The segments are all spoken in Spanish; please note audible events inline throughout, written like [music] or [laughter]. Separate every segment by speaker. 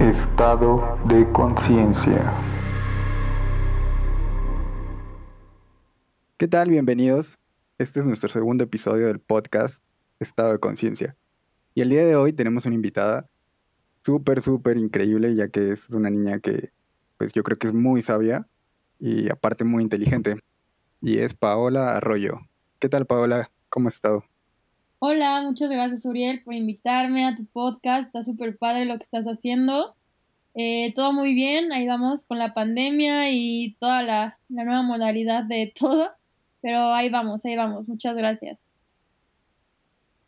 Speaker 1: Estado de conciencia.
Speaker 2: ¿Qué tal? Bienvenidos. Este es nuestro segundo episodio del podcast Estado de Conciencia. Y el día de hoy tenemos una invitada súper, súper increíble, ya que es una niña que, pues yo creo que es muy sabia y aparte muy inteligente. Y es Paola Arroyo. ¿Qué tal, Paola? ¿Cómo has estado?
Speaker 3: Hola, muchas gracias, Uriel, por invitarme a tu podcast. Está súper padre lo que estás haciendo. Eh, todo muy bien, ahí vamos con la pandemia y toda la, la nueva modalidad de [laughs] todo. Pero ahí vamos, ahí vamos. Muchas gracias.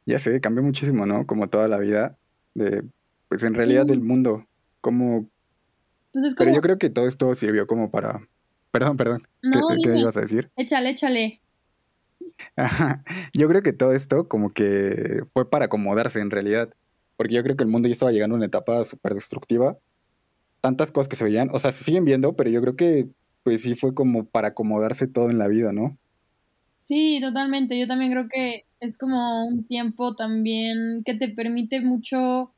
Speaker 2: Ya sé, cambió muchísimo, ¿no? Como toda la vida de, pues en realidad del mundo. Como...
Speaker 3: Pues es como...
Speaker 2: Pero yo creo que todo esto sirvió como para... Perdón, perdón.
Speaker 3: No,
Speaker 2: ¿Qué, qué ibas a decir?
Speaker 3: Échale, échale.
Speaker 2: Ajá. Yo creo que todo esto como que fue para acomodarse en realidad. Porque yo creo que el mundo ya estaba llegando a una etapa súper destructiva. Tantas cosas que se veían, o sea, se siguen viendo, pero yo creo que pues sí fue como para acomodarse todo en la vida, ¿no?
Speaker 3: Sí, totalmente. Yo también creo que es como un tiempo también que te permite mucho,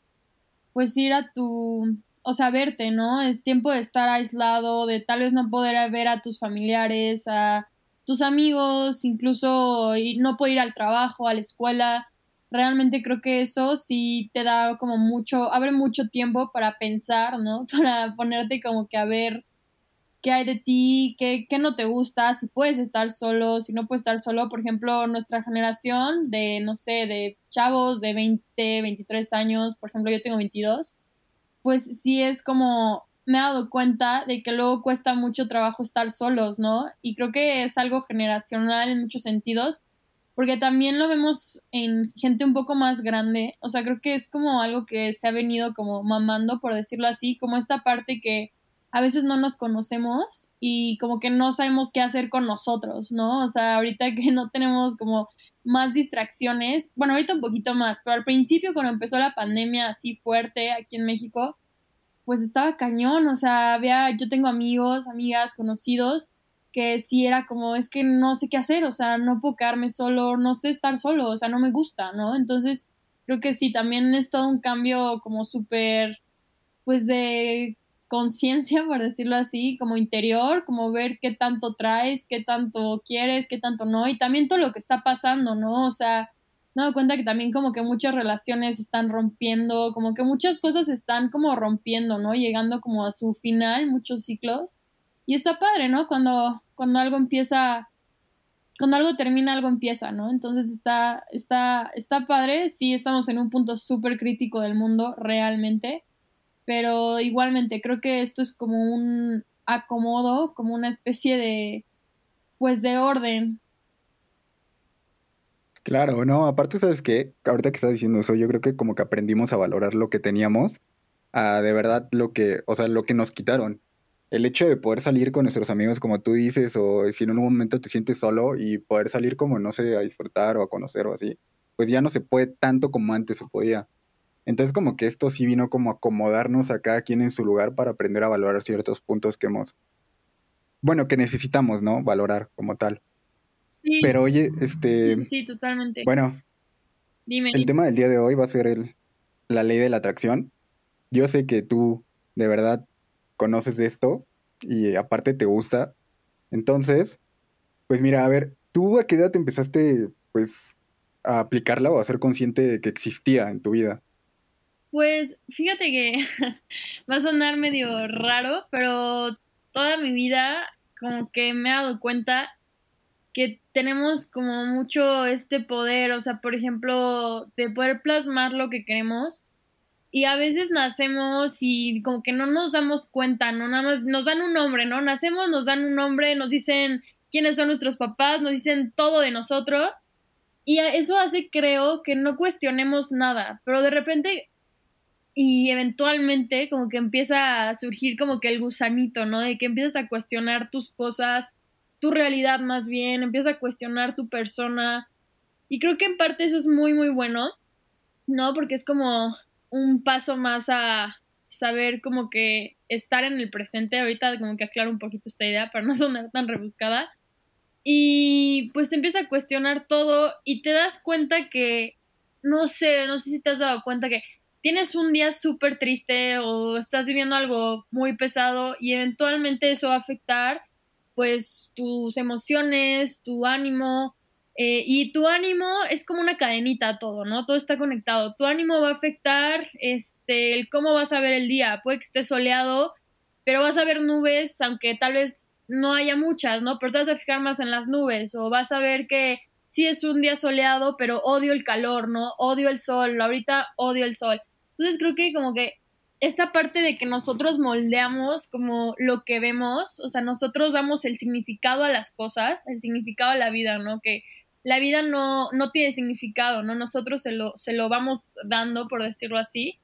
Speaker 3: pues ir a tu, o sea, verte, ¿no? Es tiempo de estar aislado, de tal vez no poder ver a tus familiares, a tus amigos, incluso no poder ir al trabajo, a la escuela. Realmente creo que eso sí te da como mucho, abre mucho tiempo para pensar, ¿no? [laughs] Para ponerte como que a ver qué hay de ti, qué, qué no te gusta, si puedes estar solo, si no puedes estar solo. Por ejemplo, nuestra generación de, no sé, de chavos de 20, 23 años, por ejemplo, yo tengo 22, pues sí es como, me he dado cuenta de que luego cuesta mucho trabajo estar solos, ¿no? Y creo que es algo generacional en muchos sentidos, porque también lo vemos en gente un poco más grande, o sea, creo que es como algo que se ha venido como mamando, por decirlo así, como esta parte que a veces no nos conocemos y como que no sabemos qué hacer con nosotros, ¿no? O sea, ahorita que no tenemos como más distracciones, bueno, ahorita un poquito más, pero al principio cuando empezó la pandemia así fuerte aquí en México, pues estaba cañón, o sea, había, yo tengo amigos, amigas, conocidos, que sí era como, es que no sé qué hacer, o sea, no puedo quedarme solo, no sé estar solo, o sea, no me gusta, ¿no? Entonces, creo que sí, también es todo un cambio como súper, pues de conciencia, [laughs] por decirlo así, como interior, como ver qué tanto traes, qué tanto quieres, qué tanto no, y también todo lo que está pasando, ¿no? O sea, me dado cuenta que también como que muchas relaciones están rompiendo, como que muchas cosas están como rompiendo, ¿no? Llegando como a su final, muchos ciclos. Y está padre, ¿no? Cuando, cuando algo empieza, cuando algo termina, algo empieza, ¿no? Entonces está, está, está padre, sí estamos en un punto súper crítico del mundo, realmente pero igualmente creo que esto es como un acomodo, como una especie de, pues, de orden.
Speaker 2: Claro, no, aparte, ¿sabes qué? Ahorita que estás diciendo eso, yo creo que como que aprendimos a valorar lo que teníamos, a de verdad lo que, o sea, lo que nos quitaron. El hecho de poder salir con nuestros amigos, como tú dices, o si en un momento te sientes solo y poder salir como, no sé, a disfrutar o a conocer o así, pues ya no se puede tanto como antes se podía. Entonces como que esto sí vino como a acomodarnos a cada quien en su lugar para aprender a valorar ciertos puntos que hemos, bueno, que necesitamos, ¿no? Valorar como tal.
Speaker 3: Sí.
Speaker 2: Pero oye, este,
Speaker 3: sí, sí, totalmente.
Speaker 2: bueno,
Speaker 3: Dime.
Speaker 2: el tema del día de hoy va a ser el, la ley de la atracción. Yo sé que tú de verdad conoces de esto y aparte te gusta. Entonces, pues mira, a ver, ¿tú a qué edad te empezaste pues a aplicarla o a ser consciente de que existía en tu vida?
Speaker 3: Pues fíjate que [laughs] va a sonar medio raro, pero toda mi vida como que me he dado cuenta que tenemos como mucho este poder, o sea, por ejemplo, de poder plasmar lo que queremos. Y a veces nacemos y como que no nos damos cuenta, ¿no? Nada más nos dan un nombre, ¿no? Nacemos, nos dan un nombre, nos dicen quiénes son nuestros papás, nos dicen todo de nosotros. Y eso hace, creo, que no cuestionemos nada. Pero de repente y eventualmente como que empieza a surgir como que el gusanito, ¿no? De que empiezas a cuestionar tus cosas, tu realidad más bien, empiezas a cuestionar tu persona. Y creo que en parte eso es muy, muy bueno, ¿no? Porque es como un paso más a saber como que estar en el presente. Ahorita como que aclaro un poquito esta idea para no [laughs] sonar tan rebuscada. Y pues te empieza a cuestionar todo y te das cuenta que, no sé, no sé si te has dado cuenta que tienes un día súper triste o estás viviendo algo muy pesado y eventualmente eso va a afectar pues tus emociones, tu ánimo, eh, y tu ánimo es como una cadenita todo, ¿no? Todo está conectado. Tu ánimo va a afectar este, el cómo vas a ver el día. Puede que esté soleado, pero vas a ver nubes, aunque tal vez no haya muchas, ¿no? Pero te vas a fijar más en las nubes. O vas a ver que sí es un día soleado, pero odio el calor, ¿no? Odio el sol. Ahorita odio el sol. Entonces creo que como que esta parte de que nosotros moldeamos como lo que vemos, o sea, nosotros damos el significado a las cosas, el significado a la vida, ¿no? Que la vida no, no tiene significado, ¿no? Nosotros se lo, se lo vamos dando, por decirlo así.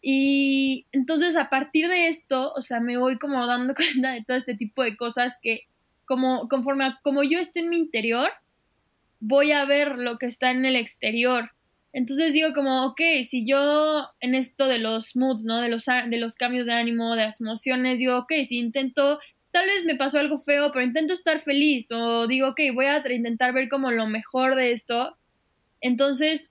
Speaker 3: Y entonces a partir de esto, o sea, me voy como dando [laughs] cuenta de todo este tipo de cosas que como conforme como yo esté en mi interior, voy a ver lo que está en el exterior. Entonces digo como, ok, si yo en esto de los moods, ¿no? De los, de los cambios de ánimo, de las emociones, digo, ok, si intento tal vez me pasó algo feo, pero intento estar feliz o digo, ok, voy a intentar ver como lo mejor de esto. Entonces,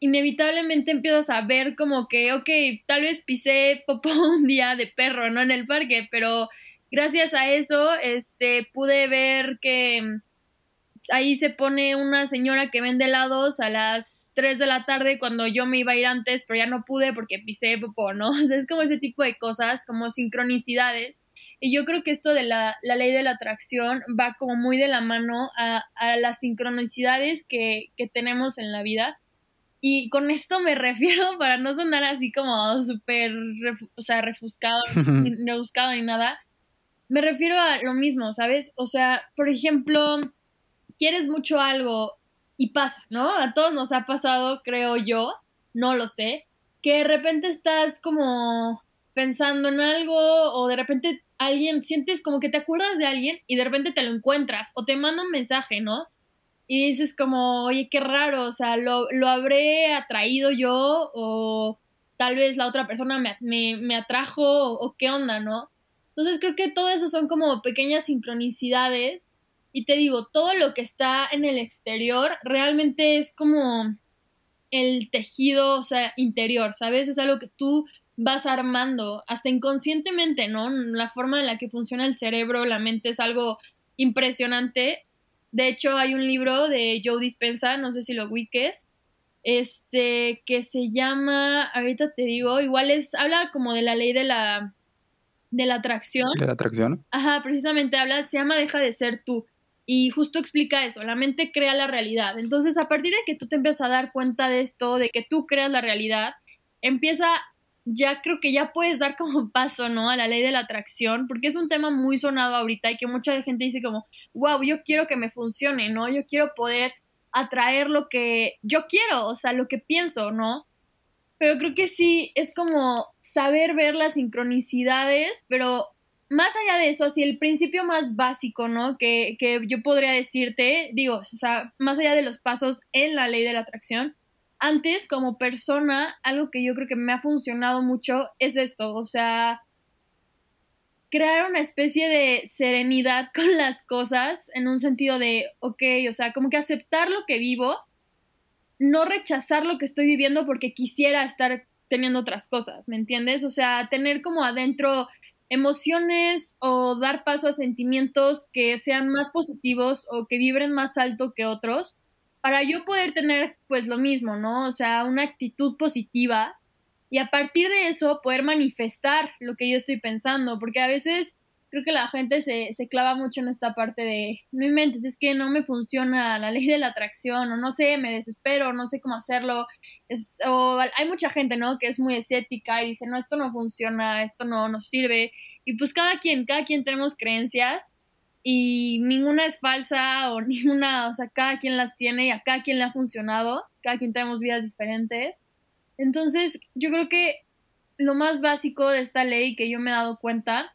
Speaker 3: inevitablemente empiezas a ver como que, ok, tal vez pisé popó [laughs] un día de perro, ¿no? En el parque, pero gracias a eso, este, pude ver que ahí se pone una señora que vende helados a las 3 de la tarde cuando yo me iba a ir antes, pero ya no pude porque pisé popó, ¿no? [laughs] O sea, es como ese tipo de cosas, como sincronicidades y yo creo que esto de la, ley de la atracción va como muy de la mano a, las sincronicidades que, tenemos en la vida. Y con esto me [laughs] refiero, para no sonar así como súper, o sea, refuscado, [laughs] rebuscado ni nada, me refiero a lo mismo, ¿sabes? O sea, por ejemplo, quieres mucho algo y pasa, ¿no? A todos nos ha pasado, creo yo, no lo sé, que de repente estás como pensando en algo o de repente alguien, sientes como que te acuerdas de alguien y de repente te lo encuentras o te manda un mensaje, ¿no? Y dices como, oye, qué raro, o sea, lo, lo habré atraído yo o tal vez la otra persona me, me, atrajo o, qué onda, ¿no? Entonces creo que todo eso son como pequeñas sincronicidades y te digo, todo lo que está en el exterior realmente es como el tejido, o sea, interior, ¿sabes? Es algo que tú vas armando, hasta inconscientemente, ¿no? La forma en la que funciona el cerebro, la mente es algo impresionante. De hecho, hay un libro de Joe Dispensa, no sé si lo ubiques, este, que se llama, ahorita te digo, igual es, habla como de la ley de la, de la atracción.
Speaker 2: De la atracción.
Speaker 3: Ajá, precisamente habla, se llama Deja de ser tú. Y justo explica eso, la mente crea la realidad. Entonces, a partir de que tú te empiezas a dar cuenta de esto, de que tú creas la realidad, empieza ya creo que ya puedes dar como [laughs] paso, ¿no? A la ley de la atracción, porque es un tema muy sonado ahorita y que mucha gente dice como, wow, yo quiero que me funcione, ¿no? Yo quiero poder atraer lo que yo quiero, o sea, lo que pienso, ¿no? Pero creo que sí, es como saber ver las sincronicidades, pero más allá de eso, así el principio más básico, ¿no? Que, que yo podría decirte, digo, o sea, más allá de los pasos en la ley de la atracción, antes como persona, algo que yo creo que me ha funcionado mucho es esto, o sea, crear una especie de serenidad [laughs] con las cosas en un sentido de, ok, o sea, como que aceptar lo que vivo, no rechazar lo que estoy viviendo porque quisiera estar teniendo otras cosas, ¿me entiendes? O sea, tener como adentro emociones o dar paso a sentimientos que sean más positivos o que vibren más alto que otros para yo poder tener pues lo mismo, ¿no? O sea, una actitud positiva y a partir de eso poder manifestar lo que yo estoy pensando, porque a veces creo que la gente se, se clava mucho en esta parte de, no inventes, es que no me funciona la [laughs] ley de la atracción, o no sé, me desespero, no sé cómo hacerlo, es, o hay mucha gente, ¿no? Que es muy escéptica y dice, no, esto no funciona, esto no nos sirve, y pues cada quien, cada quien tenemos creencias, y ninguna es falsa o [laughs] ninguna, o sea, cada quien las tiene y a cada quien le ha funcionado, cada quien tenemos vidas diferentes. Entonces, yo creo que lo más básico de esta ley que yo me he dado cuenta,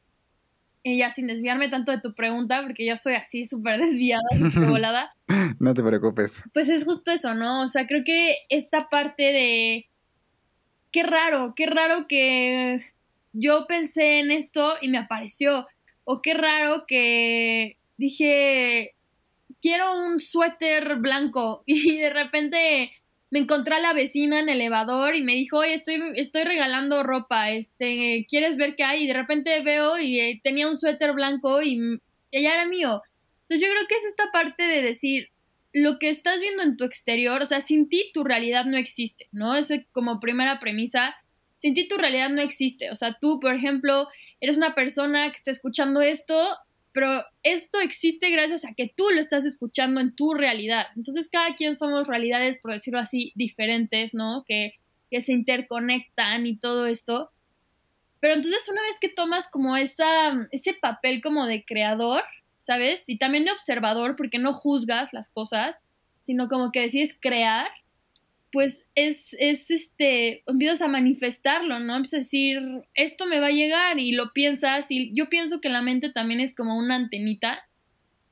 Speaker 3: y ya sin desviarme tanto de tu pregunta, porque yo soy así súper [laughs] desviada, súper [laughs] volada.
Speaker 2: no te preocupes.
Speaker 3: Pues es justo eso, ¿no? O sea, creo que esta parte de... Qué raro, qué raro que yo pensé en esto y me apareció o qué raro que dije, quiero un suéter blanco [laughs] y de repente me encontré a la vecina en el elevador y me dijo, oye, estoy, estoy regalando ropa, este, ¿quieres ver qué hay? Y de repente veo y eh, tenía un suéter blanco y, ella era mío. Entonces yo creo que es esta parte de decir, lo que estás viendo en tu exterior, o sea, sin ti tu realidad no existe, ¿no? Es como primera premisa, sin ti tu realidad no existe. O sea, tú, por ejemplo, eres una persona que está escuchando esto pero esto existe gracias a que tú lo estás escuchando en tu realidad. Entonces cada quien somos realidades, por decirlo así, diferentes, ¿no? Que, que se interconectan y todo esto. Pero entonces una vez que tomas como esa, ese papel como de creador, ¿sabes? Y también de observador, porque no juzgas las cosas, sino como que decides crear, pues es, es este, empiezas a manifestarlo, ¿no? Empiezas a decir, esto me va a llegar y lo piensas y yo pienso que la mente también es como una antenita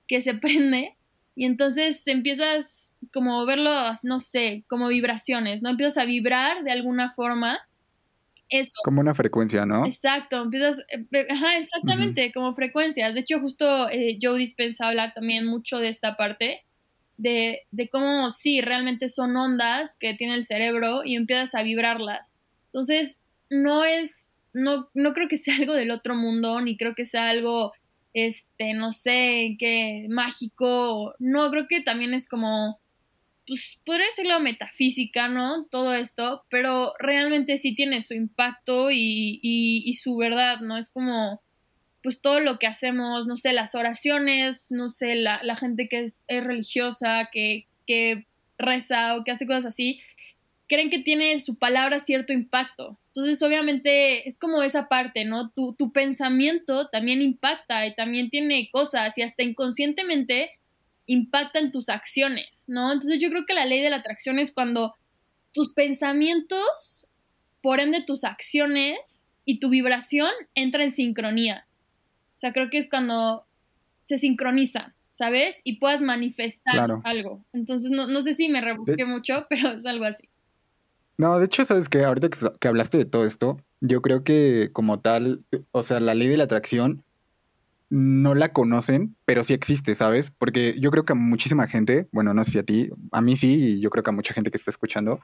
Speaker 3: que se [laughs] prende y entonces empiezas como a verlo, no sé, como vibraciones, ¿no? Empiezas a vibrar de alguna forma. Eso.
Speaker 2: Como una frecuencia, ¿no?
Speaker 3: Exacto, empiezas, eh, ajá, exactamente, como frecuencias. De hecho, justo eh, Joe Dispensa habla también mucho de esta parte, de, de cómo sí, realmente son ondas que tiene el cerebro y empiezas a vibrarlas. Entonces, no es, no, no creo que sea [laughs] algo del otro mundo, ni creo que sea algo, este, no sé, que mágico. No, creo que también es como, pues podría decirlo metafísica, ¿no? Todo esto, pero realmente sí tiene su impacto y, y su verdad, ¿no? Es como pues todo lo que hacemos, no sé, las oraciones, no sé, la, la gente que es, religiosa, que, que reza o que hace cosas así, creen que tiene su palabra cierto impacto. Entonces, obviamente, es como esa parte, ¿no? Tu, tu pensamiento también impacta y también tiene cosas y hasta inconscientemente impacta en tus acciones, ¿no? Entonces, yo creo que la ley de la atracción es cuando tus pensamientos, por ende tus acciones y tu vibración entra en sincronía. O sea, creo que es cuando se sincroniza, ¿sabes? Y puedas manifestar algo. Entonces, no, sé si me rebusqué mucho, pero es algo así.
Speaker 2: No, de hecho, sabes que ahorita que, hablaste de todo esto, yo creo que como tal, o sea, la ley de la atracción no la conocen, pero sí existe, ¿sabes? Porque yo creo que a muchísima gente, bueno, no sé si a ti, a mí sí, y yo creo que a mucha gente que está escuchando,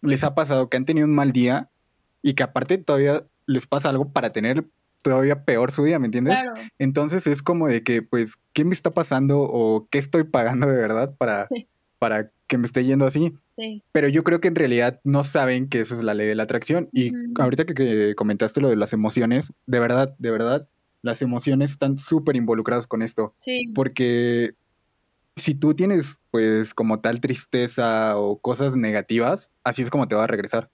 Speaker 2: les ha pasado que han tenido un mal día y que aparte todavía les pasa algo para tener todavía peor su día, ¿me entiendes? Entonces es como de que, pues, ¿qué me está pasando o qué estoy pagando de verdad para, para que me esté yendo así? Pero yo creo que en realidad no saben que esa es la ley de la atracción. Y ahorita que, comentaste lo de las emociones, de verdad, de verdad, las emociones están súper involucradas con esto.
Speaker 3: Sí.
Speaker 2: Porque si tú tienes, pues, como tal tristeza o cosas negativas, así es como te va a regresar.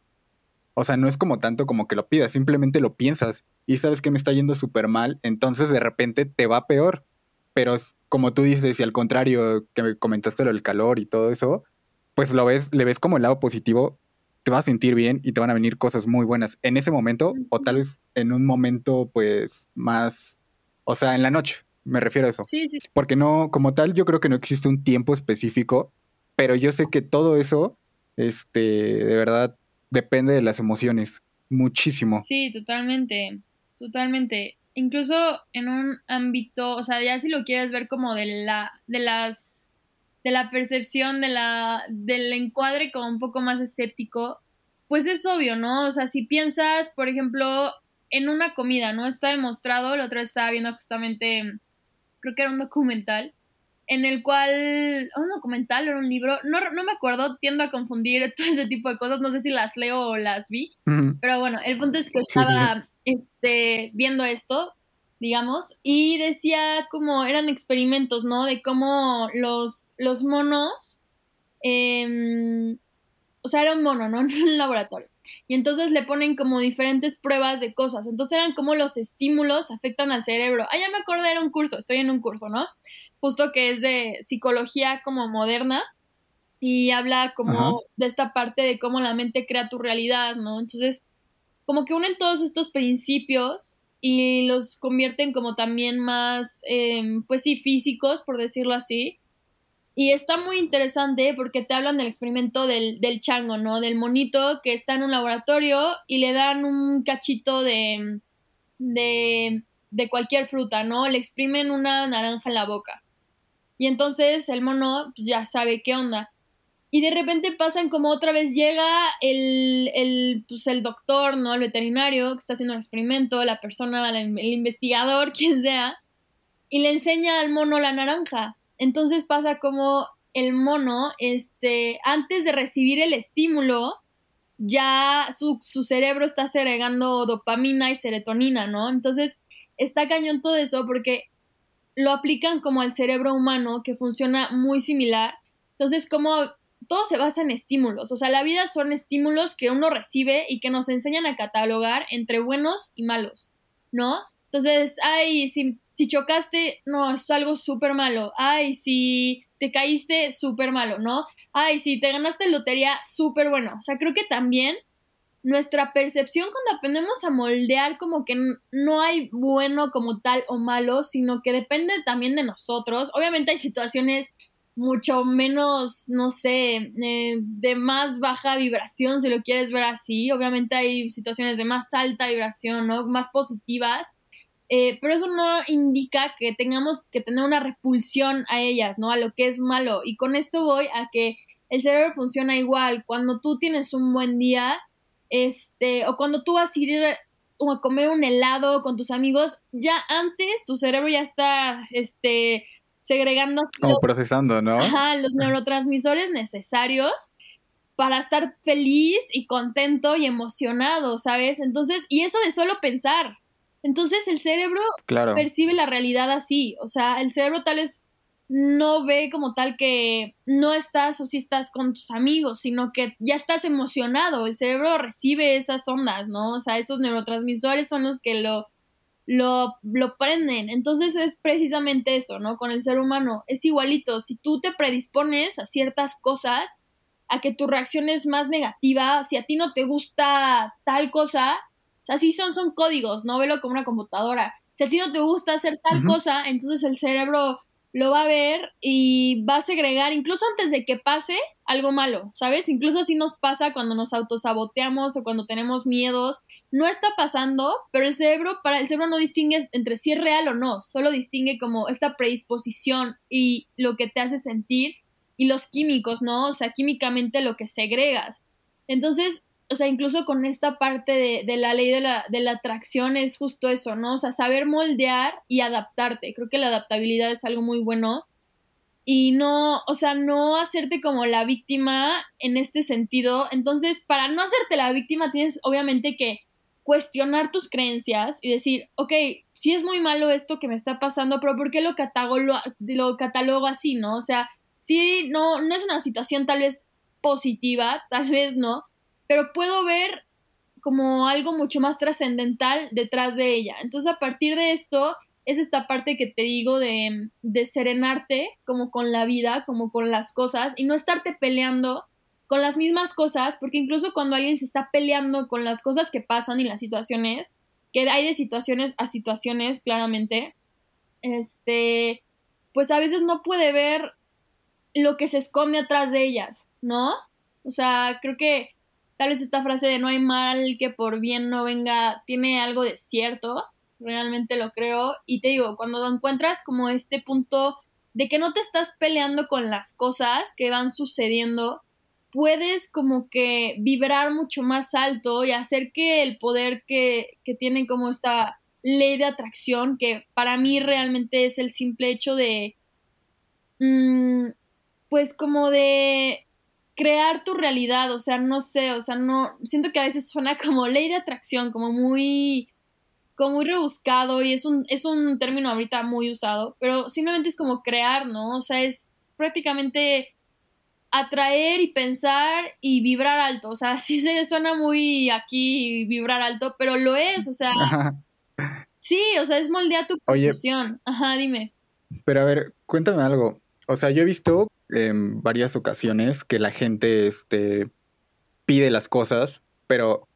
Speaker 2: O sea, no es como tanto como que lo pidas, simplemente lo piensas y sabes que me está yendo súper mal, entonces de repente te va peor. Pero como tú dices, y al contrario, que me comentaste lo del calor y todo eso, pues lo ves, le ves como el lado positivo, te vas a sentir bien y te van a venir cosas muy buenas en ese momento o tal vez en un momento pues más, o sea, en la noche, me refiero a eso.
Speaker 3: Sí, sí.
Speaker 2: Porque no, como tal, yo creo que no existe un tiempo específico, pero yo sé que todo eso, este, de verdad, depende de las emociones, muchísimo.
Speaker 3: Sí, totalmente, totalmente. Incluso en un ámbito, o sea, ya si lo quieres ver como de la, de las, de la percepción, de la, del encuadre como un poco más escéptico, pues es obvio, ¿no? O sea, si piensas, por ejemplo, en una comida, ¿no? Está demostrado, la otra estaba viendo justamente, creo que era un documental, en el cual, un documental o un libro, no, no me acuerdo, tiendo a confundir [laughs] todo ese tipo de cosas, no sé si las leo o las vi, pero bueno, el punto es que estaba Este, viendo esto, digamos, y decía como eran experimentos, ¿no? De cómo los, los monos, em, o sea, era un mono, ¿no? [laughs] En un laboratorio. Y entonces le ponen como diferentes pruebas de cosas. Entonces eran como los estímulos afectan al cerebro. Ah, ya me acordé, era un curso, estoy en un curso, ¿no? Justo que es de psicología como moderna y habla como de esta parte de cómo la mente crea tu realidad, ¿no? Entonces, como que unen todos estos principios y los convierten como también más, em, pues sí, físicos, por decirlo así. Y está muy interesante porque te hablan del experimento del, del chango, ¿no? Del monito que está en un laboratorio y le dan un cachito de, de, de cualquier fruta, ¿no? Le exprimen una naranja en la boca. Y entonces el mono pues, ya sabe qué onda. y de repente pasan como otra vez llega el, el, pues el doctor, ¿no? El veterinario que está haciendo el experimento, la persona, el investigador, [laughs] quien sea, y le enseña al mono la naranja. Entonces pasa como el mono, este, antes de recibir el estímulo, ya su, su cerebro está segregando dopamina y serotonina, ¿no? Entonces está cañón todo eso porque lo aplican como al cerebro humano, que funciona muy similar. Entonces, como todo se basa en estímulos, o sea, la vida son estímulos que uno recibe y que nos enseñan a catalogar entre buenos y malos, ¿no? Entonces, ay, si, si chocaste, no, es algo súper malo. Ay, si te caíste, súper malo, ¿no? Ay, si te ganaste lotería, súper bueno. O sea, creo que también nuestra percepción cuando aprendemos a moldear como que no hay bueno como tal o malo, sino que depende también de nosotros. Obviamente hay situaciones mucho menos, no sé, eh, de más baja vibración, si lo quieres ver así. Obviamente hay situaciones de más alta vibración, ¿no? Más positivas. Eh, pero eso no indica que tengamos que tener una repulsión a ellas, ¿no? A lo que es malo. Y con esto voy a que el cerebro funciona igual. Cuando tú tienes un buen día, este, o cuando tú vas a ir a comer un helado con tus amigos, ya antes tu cerebro ya está, este, segregando
Speaker 2: como procesando, ¿no?
Speaker 3: Ajá, los neurotransmisores necesarios para estar feliz y contento y emocionado, ¿sabes? Entonces, y eso de solo pensar. Entonces el cerebro percibe la realidad así, o sea, el cerebro tal vez no ve como tal que no estás o si estás con tus amigos, sino que ya estás emocionado, el cerebro recibe esas ondas, ¿no? O sea, esos neurotransmisores son los que lo lo, lo prenden. Entonces es precisamente eso, ¿no? Con el ser humano. Es igualito. Si tú te predispones a ciertas cosas, a que tu reacción es más negativa, si a ti no te gusta tal cosa, o sea, sí son, son códigos, no velo como una computadora. Si a ti no te gusta hacer tal cosa, entonces el cerebro lo va a ver y va a segregar, incluso antes de que pase algo malo, ¿sabes? Incluso así nos pasa cuando nos autosaboteamos o cuando tenemos miedos. No está pasando, pero el cerebro, para el cerebro no distingue entre si es real o no, solo distingue como esta predisposición y lo que te hace sentir y los químicos, ¿no? O sea, químicamente lo que segregas. Entonces, o sea, incluso con esta parte de, de la ley de la, de la, atracción es justo eso, ¿no? O sea, saber moldear y adaptarte. Creo que la adaptabilidad es algo muy bueno. Y no, o sea, no hacerte como la víctima en este sentido. Entonces, para no hacerte la víctima, tienes obviamente que cuestionar tus creencias y decir, ok, sí es muy malo esto que me está pasando, pero ¿por qué lo catalogo, lo, lo catalogo así, no? O sea, sí, no, no es una situación tal vez positiva, tal vez no, pero puedo ver como algo mucho más trascendental detrás de ella. Entonces, a partir de esto, es esta parte que te digo de, de serenarte como con la vida, como con las cosas, y no estarte peleando con las mismas cosas, porque incluso cuando alguien se está peleando con las cosas que pasan y las situaciones, que hay de situaciones a situaciones, claramente, este, pues a veces no puede ver lo que se esconde atrás de ellas, ¿no? O sea, creo que tal vez esta frase de no hay mal que por bien no venga tiene algo de cierto, realmente lo creo. Y te digo, cuando encuentras como este punto de que no te estás peleando con las cosas que van sucediendo, puedes como que vibrar mucho más alto y hacer que el poder que, que tiene como esta ley de atracción, que para mí realmente es el simple hecho de, mm, pues como de crear tu realidad, o sea, no sé, o sea, no, siento que a veces suena como ley de atracción, como muy, como muy rebuscado y es un, es un término ahorita muy usado, pero simplemente es como crear, ¿no? O sea, es prácticamente atraer y pensar y vibrar alto, o sea, [laughs] sí se suena muy aquí vibrar alto, pero lo es, o sea, sí, o sea, es moldear tu percepción. Ajá, dime.
Speaker 2: Pero a ver, cuéntame algo. O sea, yo he visto en varias ocasiones que la gente este, pide las cosas, pero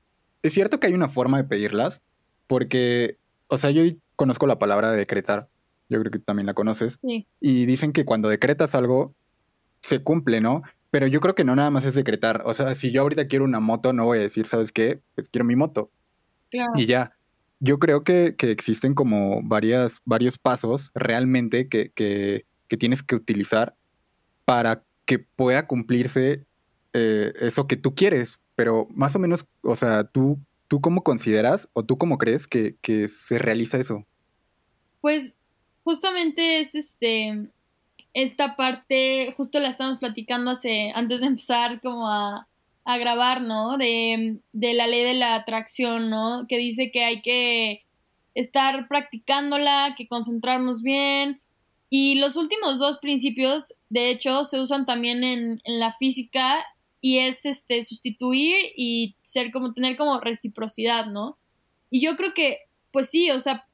Speaker 2: es cierto que hay una forma de pedirlas, porque, o sea, yo conozco la palabra decretar, yo creo que también la conoces, y dicen que cuando decretas algo, se cumple, ¿no? Pero yo creo que no nada más es decretar, o sea, si yo ahorita quiero una moto, no voy a decir, ¿sabes qué? Pues quiero mi moto. Claro. Y ya. Yo creo que, que existen como varias, varios pasos realmente que, que, que tienes que utilizar para que pueda cumplirse eh, eso que tú quieres, pero más o menos, o sea, tú, tú cómo consideras o tú cómo crees que, se realiza eso?
Speaker 3: Pues justamente es este esta parte, justo la estamos platicando hace, antes de empezar como a, a grabar, ¿no? De, de, la ley de la atracción, ¿no? Que dice que hay que estar practicándola, que concentrarnos bien. Y los últimos dos principios, de hecho, se usan también en, en la física y es este sustituir y ser como tener como reciprocidad, ¿no? Y yo creo que, pues sí, o sea,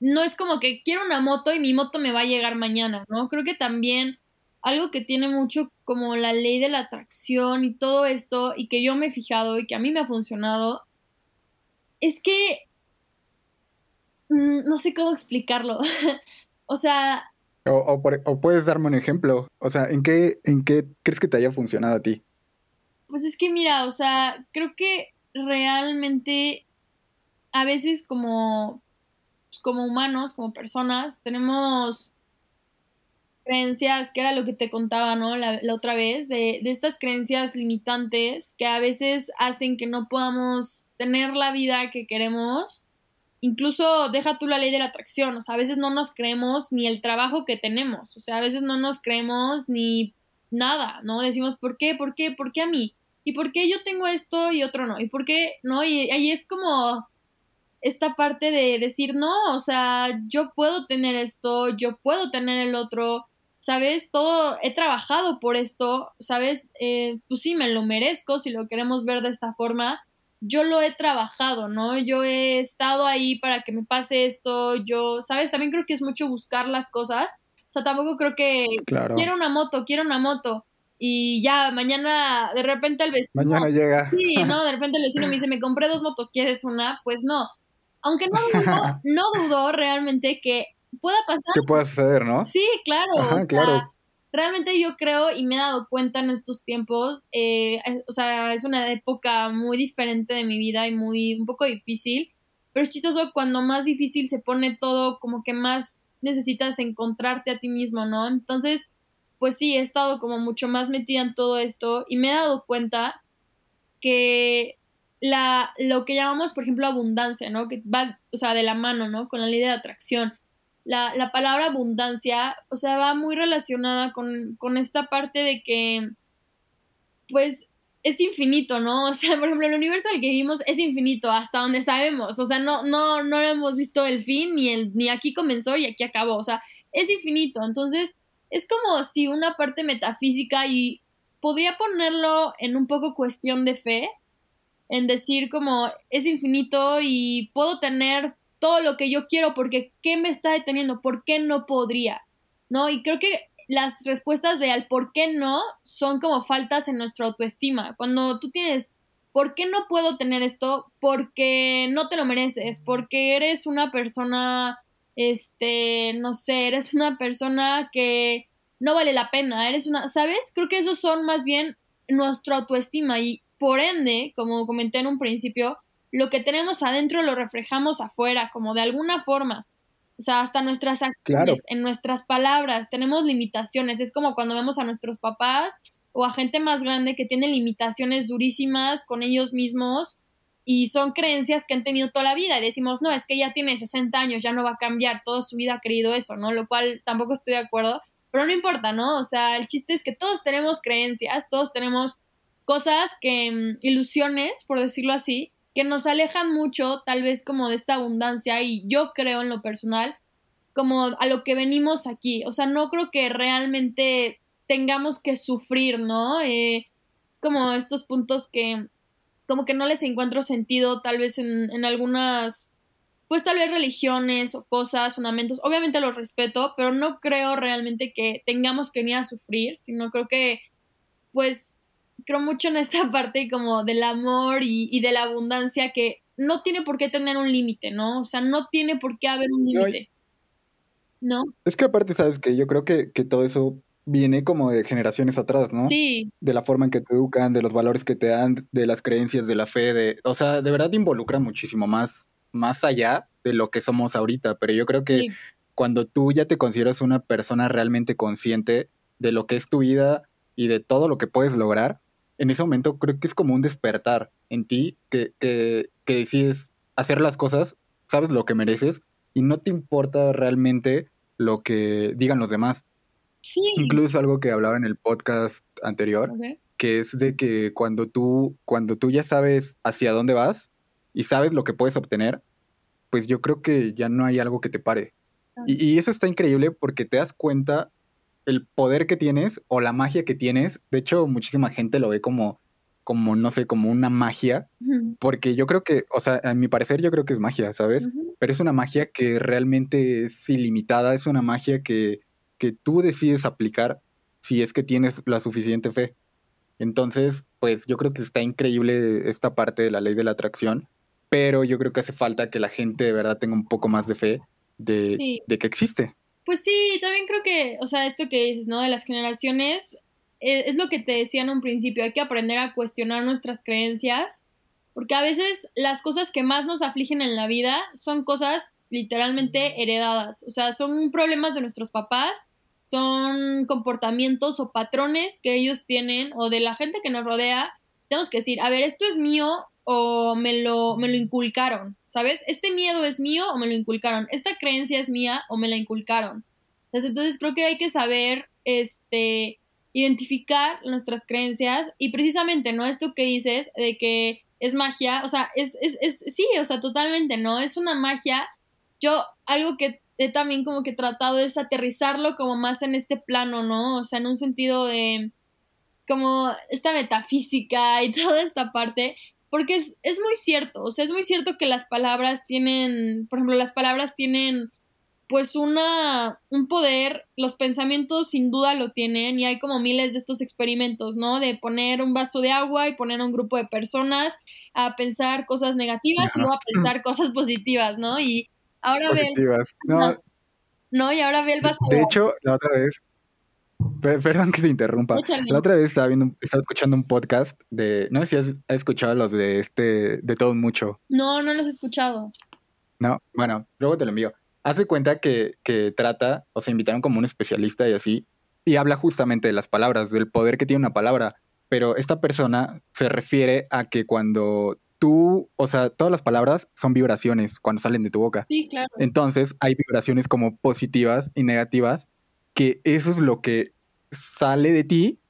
Speaker 3: no es como que quiero una moto y mi moto me va a llegar mañana, ¿no? Creo que también algo que tiene mucho como la ley de la atracción y todo esto y que yo me he fijado y que a mí me ha funcionado es que mm, no sé cómo explicarlo. [laughs] o sea...
Speaker 2: O, puedes darme un ejemplo. O sea, ¿en qué, ¿en qué crees que te haya funcionado a ti?
Speaker 3: Pues es que mira, o sea, creo que realmente a veces como pues, como humanos, como personas, tenemos creencias, que era lo que te contaba, ¿no? La, otra vez, de, de, estas creencias limitantes que a veces hacen que no podamos tener la vida que queremos. Incluso deja tú la ley de la atracción, o sea, a veces no nos creemos ni el trabajo que tenemos, o sea, a veces no nos creemos ni nada, ¿no? Decimos, ¿por qué? ¿Por qué? ¿Por qué a mí? ¿Y por qué yo tengo esto y otro no? ¿Y por qué no? Y ahí es como esta parte de decir, no, o sea, yo puedo tener esto, yo puedo tener el otro, ¿sabes? Todo, he trabajado por esto, ¿sabes? Eh, pues sí, me lo merezco, si lo queremos ver de esta forma. Yo lo he trabajado, ¿no? Yo he estado ahí para que me pase esto, yo, ¿sabes? También creo que es mucho buscar las cosas. O sea, tampoco creo que quiero una moto, quiero una moto. Y ya, mañana, de repente el vecino.
Speaker 2: Mañana llega.
Speaker 3: Sí, ¿no? [laughs] De repente el vecino me dice, me compré dos motos, ¿quieres una? Pues no aunque no dudó, [laughs] no dudó realmente que pueda pasar.
Speaker 2: Que pueda suceder, ¿no?
Speaker 3: Sí, claro. o sea, Realmente yo creo y me he dado cuenta en estos tiempos, eh, o sea, es una época muy diferente de mi vida y muy, un poco difícil, pero es chistoso cuando más difícil se pone todo, como que más necesitas encontrarte a ti mismo, ¿no? Entonces, pues sí, he estado como mucho más metida en todo esto y me he dado cuenta que la, lo que llamamos, por ejemplo, abundancia, ¿no? Que va, o sea, de la mano, ¿no? Con la ley de atracción. La, la palabra abundancia, o sea, va muy relacionada con, con esta parte de que, pues, es infinito, ¿no? [laughs] O sea, por ejemplo, el universo al que vivimos es infinito hasta donde sabemos. O sea, no, no, no hemos visto el fin, ni, el, ni aquí comenzó y aquí acabó. O sea, es infinito. Entonces, es como si una parte metafísica y podría ponerlo en un poco cuestión de fe, en decir como es infinito y puedo tener todo lo que yo quiero porque ¿qué me está deteniendo? ¿Por qué no podría? ¿No? Y creo que las respuestas de al por qué no son como faltas en nuestra autoestima. Cuando tú tienes ¿por qué no puedo tener esto? Porque no te lo mereces, porque eres una persona este, no sé, eres una persona que no vale la pena, eres una, ¿sabes? Creo que esos son más bien nuestra autoestima y por ende, como comenté en un principio, lo que tenemos adentro lo reflejamos afuera, como de alguna forma. O sea, hasta nuestras acciones, en nuestras palabras, tenemos limitaciones. Es como cuando vemos a nuestros papás o a gente más grande que tiene limitaciones durísimas con ellos mismos y son creencias que han tenido toda la vida. Y decimos, no, es que ya tiene 60 años, ya no va a cambiar, toda su vida ha querido eso, ¿no? Lo cual tampoco estoy de acuerdo, pero no importa, ¿no? O sea, el chiste es que todos tenemos creencias, todos tenemos cosas que, mm, ilusiones, por decirlo así, que nos alejan mucho tal vez como de esta abundancia y yo creo en lo personal como a lo que venimos aquí. O sea, no creo que realmente tengamos que sufrir, ¿no? Eh, es como estos puntos que como que no les encuentro sentido tal vez en, en algunas, pues tal vez religiones o cosas, fundamentos. Obviamente los respeto, pero no creo realmente que tengamos que venir a sufrir, sino creo que pues creo mucho en esta [laughs] parte como del amor y, de la abundancia que no tiene por qué tener un límite, ¿no? O sea, no tiene por qué haber un límite. ¿No?
Speaker 2: Es que aparte, sabes que yo creo que, todo eso viene como de generaciones atrás, ¿no?
Speaker 3: Sí.
Speaker 2: De la forma en que te educan, de los valores que te dan, de las creencias, de la fe, de, o sea, de verdad involucra muchísimo más, más allá de lo que somos ahorita. Pero yo creo que cuando tú ya te consideras una persona realmente consciente de lo que es tu vida, y de todo lo que puedes lograr, en ese momento creo que es como un despertar en ti que, que, que decides hacer las cosas, sabes lo que mereces y no te importa realmente lo que digan los demás.
Speaker 3: Sí.
Speaker 2: Incluso algo que hablaba en el podcast anterior, que es de que cuando tú, cuando tú ya sabes hacia dónde vas y sabes lo que puedes obtener, pues yo creo que ya no hay algo que te pare. Y, y eso está increíble porque te das cuenta el poder que tienes o la magia que tienes. De hecho, muchísima gente lo ve como, como no sé, como una magia, porque yo creo que, o sea, a mi parecer yo creo que es magia, ¿sabes? pero es una magia que realmente es ilimitada, es una magia que, que tú decides aplicar si es que tienes la suficiente fe. Entonces, pues yo creo que está increíble esta parte de la ley de la atracción, pero yo creo que hace falta que la gente de verdad tenga un poco más de fe de,
Speaker 3: Sí.
Speaker 2: de que existe.
Speaker 3: Pues sí, también creo que, o sea, esto que dices, ¿no? De las generaciones, eh, es lo que te decía en un principio, hay que aprender a cuestionar nuestras creencias, porque a veces las cosas que más nos afligen en la vida son cosas literalmente heredadas, o sea, son problemas de nuestros papás, son comportamientos o patrones que ellos tienen o de la gente que nos rodea. Tenemos que decir, a ver, esto es mío o me lo, me lo inculcaron, ¿sabes? Este miedo es mío o me lo inculcaron, esta creencia es mía o me la inculcaron. Entonces, creo que hay que saber, este, identificar nuestras creencias y precisamente, ¿no? Esto que dices de que es magia, o sea, es, es, es, sí, o sea, totalmente, ¿no? Es una magia. Yo, algo que he también como que tratado es aterrizarlo como más en este plano, ¿no? O sea, en un sentido de como esta metafísica y [laughs] toda esta parte, porque es, es muy cierto, o sea, es muy cierto que las palabras tienen, por ejemplo, las palabras tienen pues una, un poder, los pensamientos sin duda lo tienen y hay como miles de estos experimentos, ¿no? De poner un vaso de agua y poner a un grupo de personas a pensar cosas negativas y luego a pensar [clears throat] cosas positivas, ¿no? Y ahora ve el,
Speaker 2: Positivas. No,
Speaker 3: no, y ahora ve el vaso de,
Speaker 2: de
Speaker 3: agua.
Speaker 2: hecho, la otra vez, perdón que te interrumpa.
Speaker 3: Échale.
Speaker 2: La otra vez estaba viendo, estaba escuchando un podcast de, no sé si has, has escuchado los de este, de todo mucho.
Speaker 3: No, no los he escuchado.
Speaker 2: No, bueno, luego te lo envío. Hace cuenta que, que trata, o sea, invitaron como un especialista y así, y habla justamente de las palabras, del poder que tiene una palabra. Pero esta persona se refiere a que cuando tú, o sea, todas las palabras son vibraciones cuando salen de tu boca.
Speaker 3: Sí, claro.
Speaker 2: Entonces hay vibraciones como positivas y negativas, que eso es lo que sale de ti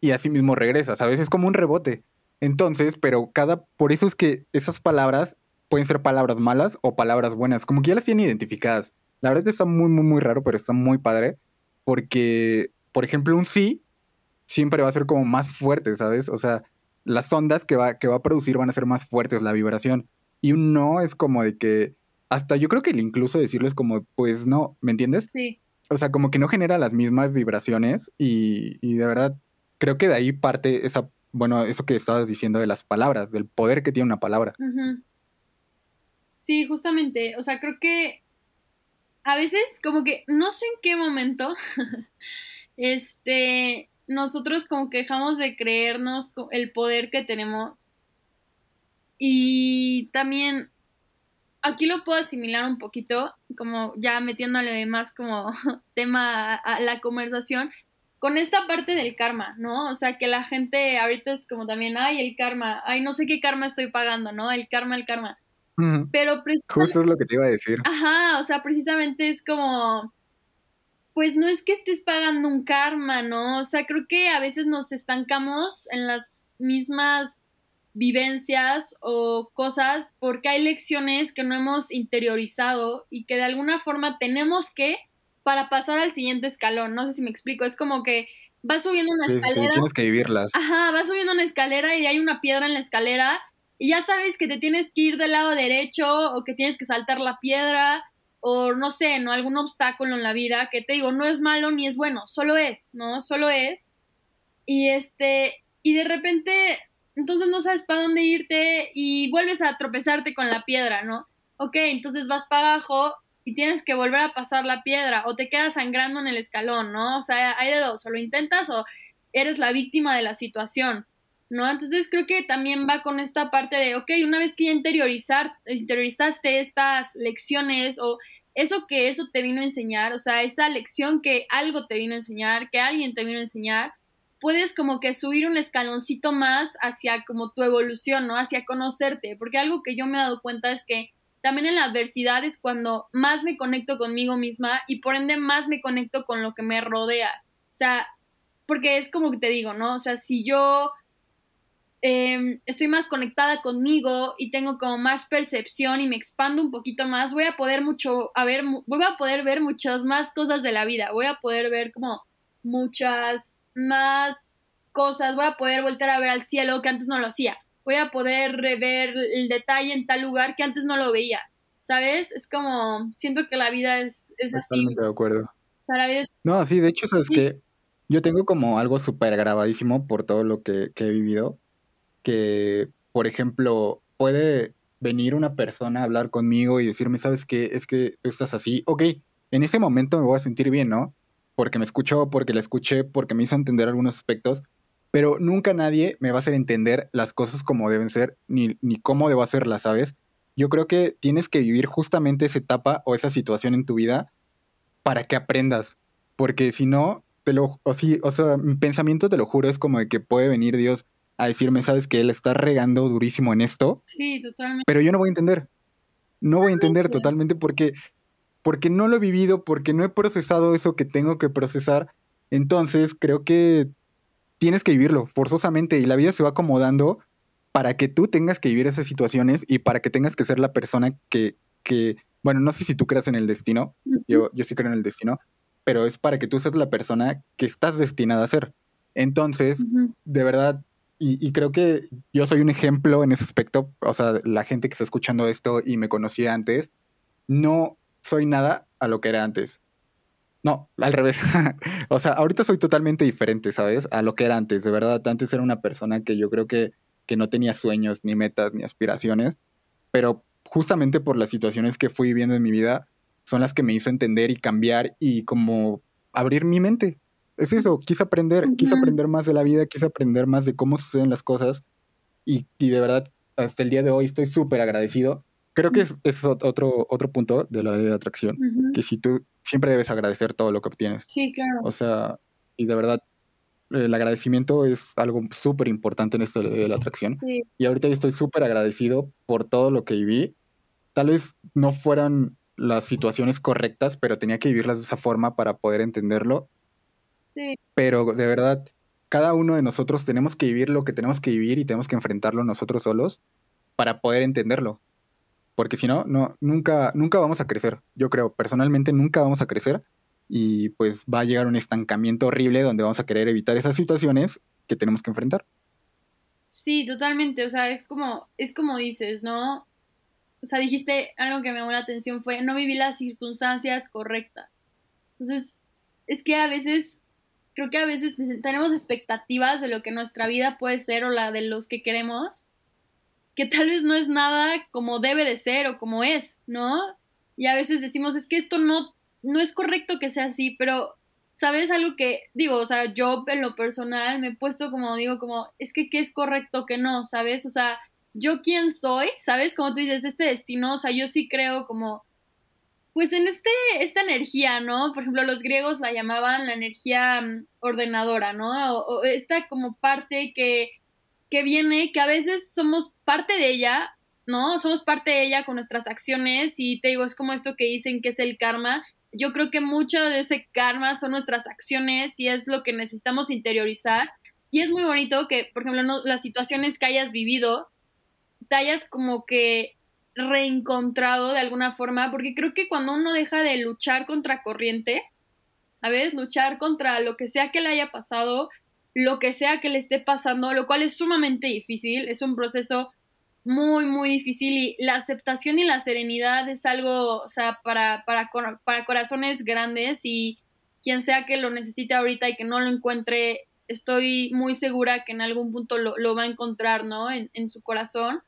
Speaker 2: y así mismo regresa, ¿sabes? Es como un rebote. Entonces, pero cada, por eso es que esas palabras pueden ser palabras malas o palabras buenas, como que ya las tienen identificadas. La verdad es que está muy, muy, muy raro, pero está muy padre, porque, por ejemplo, un sí siempre va a ser como más fuerte, ¿sabes? O sea, las ondas que va, que va a producir van a ser más fuertes, la vibración. Y un no es como de que, hasta yo creo que el incluso decirlo es como, pues no, ¿me entiendes?
Speaker 3: Sí.
Speaker 2: O sea, como que no genera las mismas vibraciones y, y de verdad creo que de ahí parte esa, bueno, eso que estabas diciendo de las palabras, del poder que tiene una palabra.
Speaker 3: Sí, justamente, o sea, creo que a veces como que no sé en qué momento, [laughs] este, nosotros como que dejamos de creernos el poder que tenemos y también aquí lo puedo asimilar un poquito, como ya metiéndole más como [laughs] tema a, la conversación, con esta parte del karma, ¿no? O sea, que la gente ahorita es como también, ay, el karma, ay, no sé qué karma estoy pagando, ¿no? El karma, el karma. Pero precisamente,
Speaker 2: Justo es lo que te iba a decir.
Speaker 3: ajá, o sea, precisamente es como, pues no es que estés pagando un karma, ¿no? O sea, creo que a veces nos estancamos en las mismas vivencias o cosas porque hay lecciones que no hemos interiorizado y que de alguna forma tenemos que para pasar al siguiente escalón. No sé si me explico, es como que vas subiendo una
Speaker 2: Sí, sí, sí,
Speaker 3: escalera
Speaker 2: tienes que vivirlas.
Speaker 3: Ajá, vas subiendo una escalera y hay una piedra en la escalera y ya sabes que te tienes que ir del lado derecho o que tienes que saltar la piedra o no sé, ¿no? Algún obstáculo en la vida que te digo, no es malo ni es bueno, solo es, ¿no? Solo es. Y este, y de repente, entonces no sabes para dónde irte y vuelves a tropezarte con la piedra, ¿no? Ok, entonces vas para abajo y tienes que volver a pasar la piedra o te quedas sangrando en el escalón, ¿no? O sea, hay de dos, o lo intentas o eres la víctima de la situación, ¿no? Entonces creo que también va con esta parte de, ok, una vez que ya interiorizar, interiorizaste estas lecciones o eso que eso te vino a enseñar, o sea, esa lección que algo te vino a enseñar, que alguien te vino a enseñar, puedes como que subir un escaloncito más hacia como tu evolución, ¿no? Hacia conocerte, porque algo que yo me he dado cuenta es que también en la adversidad es cuando más me conecto conmigo misma y por ende más me conecto con lo que me rodea. O sea, porque es como que te digo, ¿no? O sea, si yo em, estoy más conectada conmigo y tengo como más percepción y me expando un poquito más, voy a poder mucho, a ver, voy a poder ver muchas más cosas de la vida, voy a poder ver como muchas más cosas, voy a poder volver a ver al cielo que antes no lo hacía voy a poder ver el detalle en tal lugar que antes no lo veía. ¿Sabes? Es como, siento que la vida es, es así.
Speaker 2: Totalmente de acuerdo.
Speaker 3: la vida es...
Speaker 2: No, sí, de hecho, sabes que yo tengo como algo súper grabadísimo por todo lo que, que he vivido, que, por ejemplo, puede venir una persona a hablar conmigo y decirme, ¿sabes qué? Es que tú estás así. Ok, en ese momento me voy a sentir bien, ¿no? Porque me escuchó, porque la escuché, porque me hizo entender algunos aspectos pero nunca nadie me va a hacer entender las cosas como deben ser, ni, ni cómo debo hacerlas, ¿sabes? Yo creo que tienes que vivir justamente esa etapa o esa situación en tu vida para que aprendas, porque si no, te lo, o, sí, o sea, mi pensamiento te lo juro es como de que puede venir Dios a decirme, sabes que él está regando durísimo en esto.
Speaker 3: Sí, totalmente.
Speaker 2: Pero yo no voy a entender. No voy a entender totalmente porque, porque no lo he vivido, porque no he procesado eso que tengo que procesar. Entonces creo que tienes que vivirlo forzosamente y la vida se va acomodando para que tú tengas que vivir esas situaciones y para que tengas que ser la persona que, que bueno, no sé si tú creas en el destino, yo, yo sí creo en el destino, pero es para que tú seas la persona que estás destinada a ser. Entonces, de verdad, y, y, creo que yo soy un ejemplo en ese aspecto, o sea, la gente que está escuchando esto y me conocía antes, no soy nada a lo que era antes. No, al revés. [laughs] o sea, ahorita soy totalmente diferente, ¿sabes? A lo que era antes. De verdad, antes era una persona que yo creo que, que no tenía sueños, ni metas, ni aspiraciones. Pero justamente por las situaciones que fui viviendo en mi vida, son las que me hizo entender y cambiar y como abrir mi mente. Es eso, quise aprender, quise aprender más de la vida, quise aprender más de cómo suceden las cosas. Y, y de verdad, hasta el día de hoy estoy súper agradecido Creo que es, es, otro, otro punto de la ley de atracción, que si tú siempre debes agradecer todo lo que obtienes.
Speaker 3: Sí, claro.
Speaker 2: O sea, y de verdad, el agradecimiento es algo súper importante en esto de la atracción.
Speaker 3: Sí.
Speaker 2: Y ahorita yo estoy súper agradecido por todo lo que viví. Tal vez no fueran las situaciones correctas, pero tenía que vivirlas de esa forma para poder entenderlo.
Speaker 3: Sí.
Speaker 2: Pero de verdad, cada uno de nosotros tenemos que vivir lo que tenemos que vivir y tenemos que enfrentarlo nosotros solos para poder entenderlo porque si no, no, nunca, nunca vamos a crecer. Yo creo, personalmente nunca vamos a crecer y pues va a llegar un estancamiento horrible donde vamos a querer evitar esas situaciones que tenemos que enfrentar.
Speaker 3: Sí, totalmente, o sea, es como, es como dices, ¿no? O sea, dijiste algo que me llamó la atención fue, no viví las circunstancias correctas. Entonces, es que a veces, creo que a veces tenemos expectativas de lo que nuestra vida puede ser o la de los que queremos que tal vez no es nada como debe de ser o como es, ¿no? Y a veces decimos, es que esto no, no es correcto que sea así, pero, ¿sabes? Algo que, digo, o sea, yo en lo personal me he puesto como, digo, como, es que qué es correcto que no, ¿sabes? O sea, yo quién soy, ¿sabes? Como tú dices, este destino, o sea, yo sí creo como, pues en este, esta energía, ¿no? Por ejemplo, los griegos la llamaban la energía mm, ordenadora, ¿no? o esta como parte que que viene, que a veces somos parte de ella, ¿no? Somos parte de ella con nuestras acciones y te digo, es como esto que dicen que es el karma. Yo creo que mucho de ese karma son nuestras acciones y es lo que necesitamos interiorizar. Y es muy bonito que, por ejemplo, no, las situaciones que hayas vivido, te hayas como que reencontrado de alguna forma, porque creo que cuando uno deja de luchar contra corriente, ¿sabes? Luchar contra lo que sea que le haya pasado, lo que sea que le esté pasando, lo cual es sumamente difícil, es un proceso muy, muy difícil y la aceptación y la serenidad es algo, o sea, para, para, para corazones grandes y quien sea que lo necesite ahorita y que no lo encuentre, estoy muy segura que en algún punto lo, lo va a encontrar, ¿no? En, en su corazón.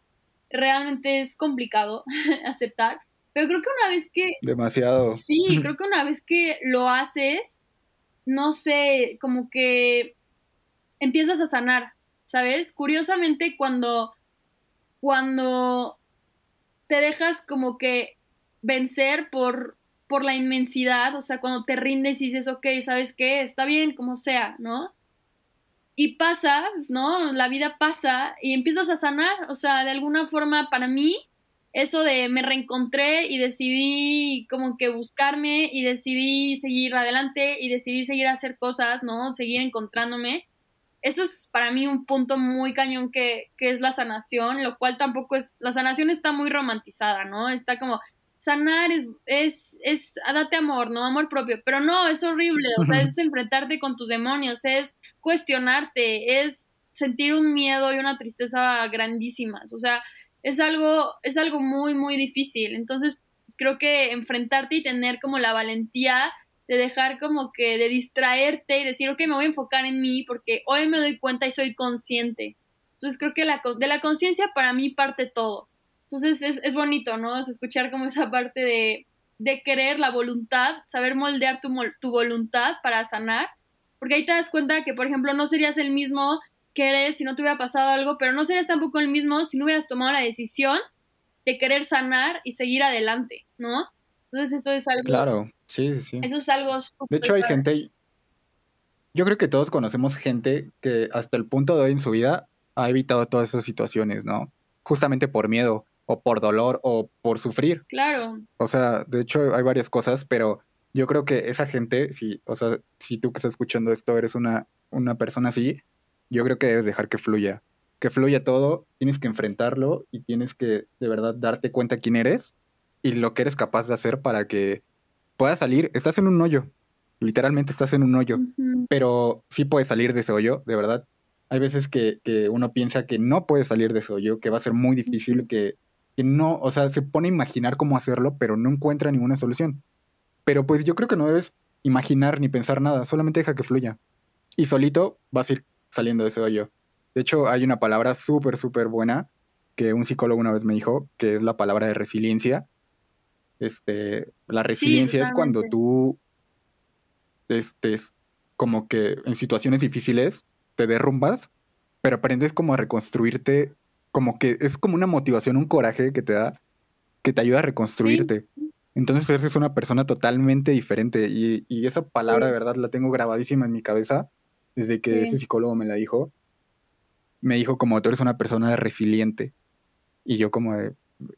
Speaker 3: Realmente es complicado [laughs] aceptar, pero creo que una vez que...
Speaker 2: Demasiado.
Speaker 3: Sí, creo que una vez que lo haces, no sé, como que empiezas a sanar, ¿sabes? Curiosamente, cuando, cuando te dejas como que vencer por, por la inmensidad, o sea, cuando te rindes y dices, ok, ¿sabes qué? Está bien, como sea, ¿no? y pasa, ¿no? La vida pasa y empiezas a sanar, o sea, de alguna forma para mí, eso de me reencontré y decidí como que buscarme y decidí seguir adelante y decidí seguir a hacer cosas, ¿no? Seguir encontrándome. Eso es para mí un punto muy cañón que, que es la sanación, lo cual tampoco es, la sanación está muy romantizada, ¿no? Está como, sanar es, es, es, date amor, ¿no? Amor propio, pero no, es horrible, o sea, es enfrentarte con tus demonios, es cuestionarte, es sentir un miedo y una tristeza grandísimas, o sea, es algo, es algo muy, muy difícil, entonces creo que enfrentarte y tener como la valentía de dejar como que de distraerte y decir, ok, me voy a enfocar en mí porque hoy me doy cuenta y soy consciente. Entonces creo que la, de la conciencia para mí parte todo. Entonces es, es bonito, ¿no? Es escuchar como esa parte de, de querer, la voluntad, saber moldear tu, tu voluntad para sanar, porque ahí te das cuenta que, por ejemplo, no serías el mismo que eres si no te hubiera pasado algo, pero no serías tampoco el mismo si no hubieras tomado la decisión de querer sanar y seguir adelante, ¿no? Entonces eso es algo...
Speaker 2: Claro, sí, sí, sí.
Speaker 3: Eso es algo...
Speaker 2: De hecho hay gente... Yo creo que todos conocemos gente que hasta el punto de hoy en su vida ha evitado todas esas situaciones, ¿no? Justamente por miedo o por dolor o por sufrir.
Speaker 3: Claro.
Speaker 2: O sea, de hecho hay varias cosas, pero yo creo que esa gente, si, o sea, si tú que estás escuchando esto eres una, una persona así, yo creo que debes dejar que fluya. Que fluya todo, tienes que enfrentarlo y tienes que de verdad darte cuenta quién eres y lo que eres capaz de hacer para que puedas salir. Estás en un hoyo, literalmente estás en un hoyo, pero sí puedes salir de ese hoyo, de verdad. Hay veces que, que, uno piensa que no puedes salir de ese hoyo, que va a ser muy difícil, que que no, o sea, se pone a imaginar cómo hacerlo, pero no encuentra ninguna solución. Pero pues yo creo que no debes imaginar ni pensar nada, solamente deja que fluya. Y solito vas a ir saliendo de ese hoyo. De hecho, hay una palabra súper, súper buena que un psicólogo una vez me dijo, que es la palabra de resiliencia. Este, la resiliencia es cuando tú estés como que en situaciones difíciles te derrumbas, pero aprendes como a reconstruirte como que es como una motivación, un coraje que te da, que te ayuda a reconstruirte. Entonces eres una persona totalmente diferente y, esa palabra de verdad la tengo grabadísima en mi cabeza desde que ese psicólogo me la dijo. Me dijo como tú eres una persona resiliente. Y yo como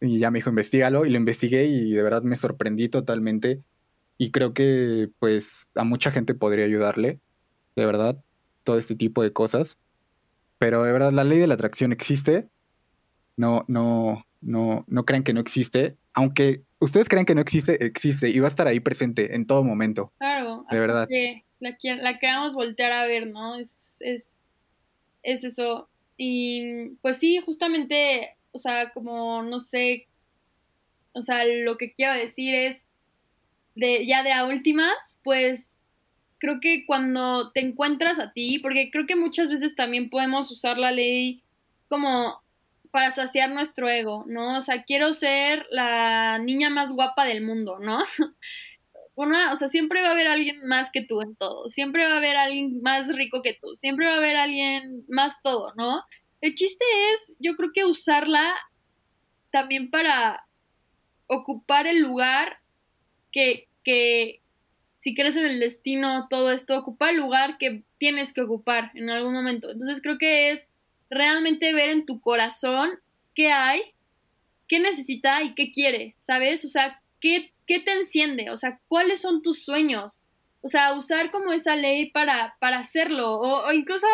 Speaker 2: y ya me dijo investigalo y lo investigué y de verdad me sorprendí totalmente y creo que pues a mucha gente podría ayudarle, de verdad, todo este tipo de cosas. Pero de verdad la ley de la atracción existe no, no, no, no crean que no existe. Aunque ustedes crean que no existe, existe y va a estar ahí presente en todo momento.
Speaker 3: Claro.
Speaker 2: De verdad.
Speaker 3: la, la queramos voltear a ver, ¿no? Es, es, es eso. Y pues sí, justamente, o sea, como no sé, o sea, lo que quiero decir es, de, ya de a últimas, pues creo que cuando te encuentras a ti, porque creo que muchas veces también podemos usar la ley como para saciar nuestro ego, ¿no? O sea, quiero ser la niña más guapa del mundo, ¿no? [laughs] Una, o sea, siempre va a haber alguien más que tú en todo, siempre va a haber alguien más rico que tú, siempre va a haber alguien más todo, ¿no? El chiste es, yo creo que usarla también para ocupar el lugar que, que si crees en el destino, todo esto, ocupar el lugar que tienes que ocupar en algún momento. Entonces creo que es realmente ver en tu corazón qué hay, qué necesita y qué quiere, ¿sabes? O sea, qué, qué te enciende, o sea, cuáles son tus sueños. O sea, usar como esa ley para, para hacerlo. O, incluso,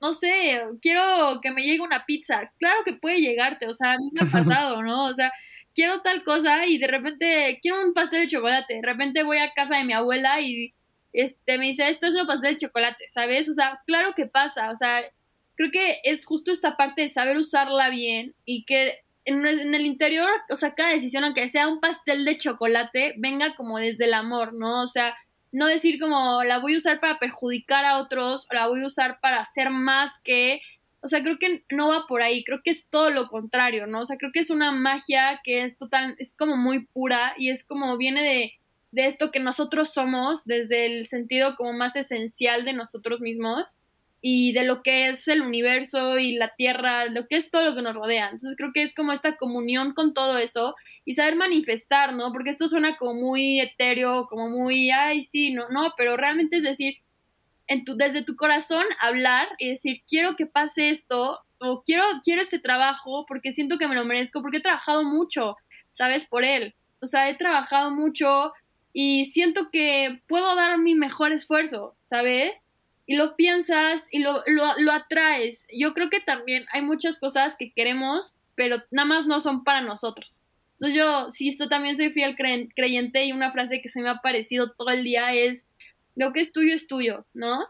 Speaker 3: no sé, quiero que me llegue una pizza. Claro que puede llegarte, o sea, a mí me ha [laughs] pasado, ¿no? O sea, quiero tal cosa y de repente quiero un pastel de chocolate. De repente voy a casa de mi abuela y este, me dice, esto es un pastel de chocolate, ¿sabes? O sea, claro que pasa, o sea, creo que es justo esta parte de saber usarla bien y que en, el interior, o sea, cada decisión, aunque sea un pastel de chocolate, venga como desde el amor, ¿no? O sea, no decir como la voy a usar para perjudicar a otros, o la voy a usar para hacer más que, o sea, creo que no va por ahí, creo que es todo lo contrario, ¿no? O sea, creo que es una magia que es total, es como muy pura y es como viene de, de esto que nosotros somos, desde el sentido como más esencial de nosotros mismos y de lo que es el universo y la tierra, lo que es todo lo que nos rodea. Entonces creo que es como esta comunión con todo eso y saber manifestar, ¿no? Porque esto suena como muy etéreo, como muy, ay, sí, no, no, pero realmente es decir, en tu, desde tu corazón hablar y decir, quiero que pase esto, o quiero, quiero este trabajo porque siento que me lo merezco, porque he trabajado mucho, ¿sabes? Por él. O sea, he trabajado mucho y siento que puedo dar mi mejor esfuerzo, ¿sabes? Y lo piensas y lo, lo, atraes. Yo creo que también hay muchas cosas que queremos, pero nada más no son para nosotros. Entonces yo, sí, esto también soy fiel creyente y una frase que se me ha parecido todo el día es, lo que es tuyo es tuyo, ¿no?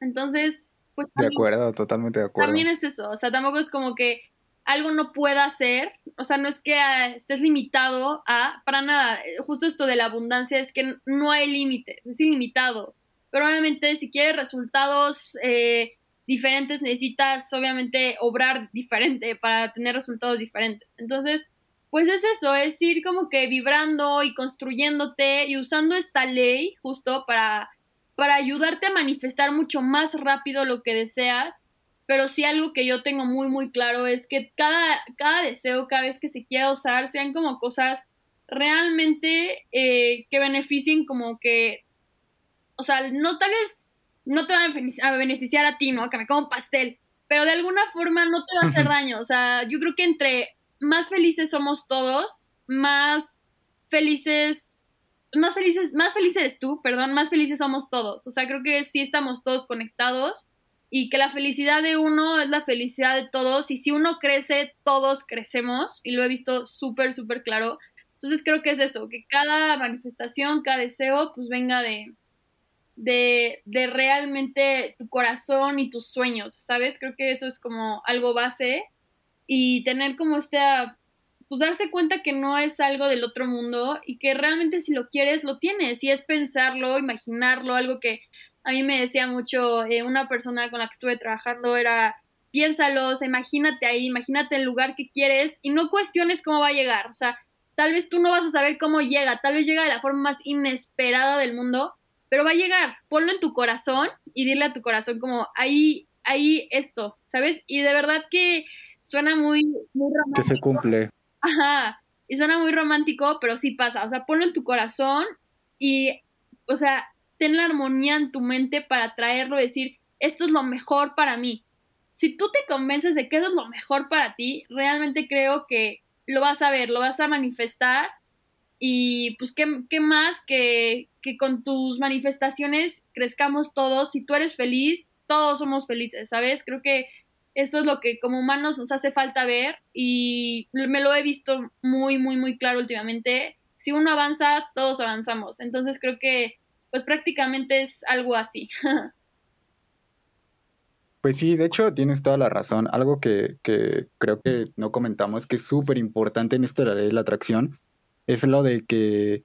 Speaker 3: Entonces, pues...
Speaker 2: de acuerdo, totalmente de acuerdo.
Speaker 3: También es eso, o sea, tampoco es como que algo no pueda ser, o sea, no es que ah, estés limitado a, para nada, eh, justo esto de la abundancia es que no hay límite, es ilimitado, pero obviamente si quieres resultados eh, diferentes necesitas obviamente obrar diferente para tener resultados diferentes. Entonces, pues es eso, es ir como que vibrando y construyéndote y usando esta ley justo para, para ayudarte a manifestar mucho más rápido lo que deseas. Pero sí algo que yo tengo muy, muy claro es que cada, cada deseo, cada vez que se quiera usar, sean como cosas realmente eh, que beneficien como que, o sea, no tal vez no te van a beneficiar a ti, ¿no? Que me como pastel, pero de alguna forma no te va a hacer daño. O sea, yo creo que entre más felices somos todos, más felices, más felices, más felices tú, perdón, más felices somos todos. O sea, creo que sí estamos todos conectados y que la felicidad de uno es la felicidad de todos y si uno crece, todos crecemos y lo he visto súper, súper claro. Entonces creo que es eso, que cada manifestación, cada deseo, pues venga de, de, de realmente tu corazón y tus sueños, ¿sabes? Creo que eso es como algo base y tener como esta, pues darse cuenta que no es algo del otro mundo y que realmente si lo quieres, lo tienes. Y es pensarlo, imaginarlo, algo que a mí me decía mucho eh, una persona con la que estuve trabajando era, piénsalo, imagínate ahí, imagínate el lugar que quieres y no cuestiones cómo va a llegar. O sea, tal vez tú no vas a saber cómo llega, tal vez llega de la forma más inesperada del mundo, pero va a llegar. Ponlo en tu corazón y dile a tu corazón como, ahí, ahí esto, ¿sabes? Y de verdad que suena muy, muy romántico.
Speaker 2: Que se cumple. [laughs]
Speaker 3: Ajá, y suena muy romántico, pero sí pasa. O sea, ponlo en tu corazón y, o sea, ten la armonía en tu mente para traerlo y decir, esto es lo mejor para mí. Si tú te convences de que eso es lo mejor para ti, realmente creo que lo vas a ver, lo vas a manifestar y pues qué, qué más que, que con tus manifestaciones crezcamos todos. Si tú eres feliz, todos somos felices, ¿sabes? Creo que eso es lo que como humanos nos hace falta ver y me lo he visto muy, muy, muy claro últimamente. Si uno avanza, todos avanzamos. Entonces creo que pues prácticamente es algo así. [laughs]
Speaker 2: Pues sí, de hecho tienes toda la razón. Algo que, que creo que no comentamos que es súper importante en esto de la ley de la atracción es lo de que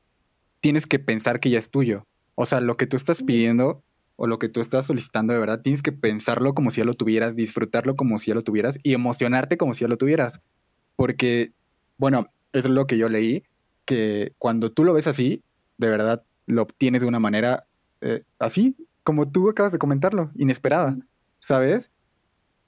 Speaker 2: tienes que pensar que ya es tuyo. O sea, lo que tú estás pidiendo o lo que tú estás solicitando de verdad, tienes que pensarlo como si ya lo tuvieras, disfrutarlo como si ya lo tuvieras y emocionarte como si ya lo tuvieras. Porque, bueno, es lo que yo leí, que cuando tú lo ves así, de verdad lo obtienes de una manera eh, así, como tú acabas de comentarlo, inesperada, ¿sabes?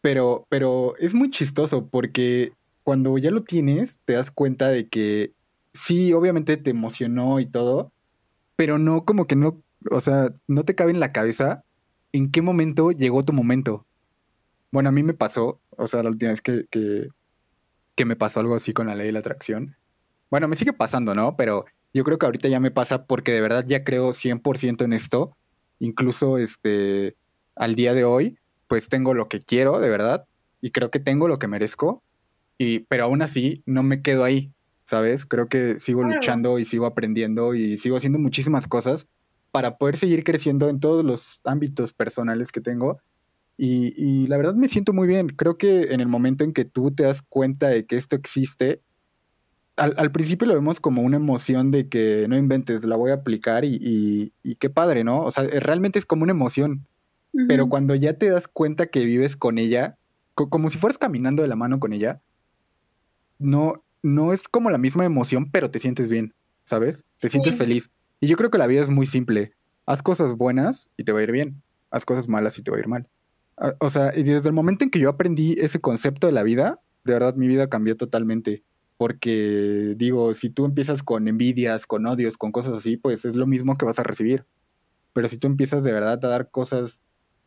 Speaker 2: Pero, pero es muy chistoso porque cuando ya lo tienes, te das cuenta de que sí, obviamente te emocionó y todo, pero no como que no o sea, no te cabe en la cabeza en qué momento llegó tu momento. Bueno, a mí me pasó, o sea, la última vez que, que, me pasó algo así con la ley de la atracción. Bueno, me sigue pasando, ¿no? Pero yo creo que ahorita ya me pasa porque de verdad ya creo 100% en esto. Incluso este, al día de hoy, pues tengo lo que quiero, de verdad. Y creo que tengo lo que merezco. Y, pero aún así, no me quedo ahí, ¿sabes? Creo que sigo luchando y sigo aprendiendo y sigo haciendo muchísimas cosas para poder seguir creciendo en todos los ámbitos personales que tengo. Y, la verdad me siento muy bien. Creo que en el momento en que tú te das cuenta de que esto existe, al, principio lo vemos como una emoción de que no inventes, la voy a aplicar y, qué padre, ¿no? O sea, realmente es como una emoción. Pero cuando ya te das cuenta que vives con ella, como si fueras caminando de la mano con ella, no, no es como la misma emoción, pero te sientes bien, ¿sabes? Te sientes feliz. Y yo creo que la vida es muy simple. Haz cosas buenas y te va a ir bien. Haz cosas malas y te va a ir mal. Ah, o sea, y desde el momento en que yo aprendí ese concepto de la vida, de verdad mi vida cambió totalmente. Porque digo, si tú empiezas con envidias, con odios, con cosas así, pues es lo mismo que vas a recibir. pero si tú empiezas de verdad a dar cosas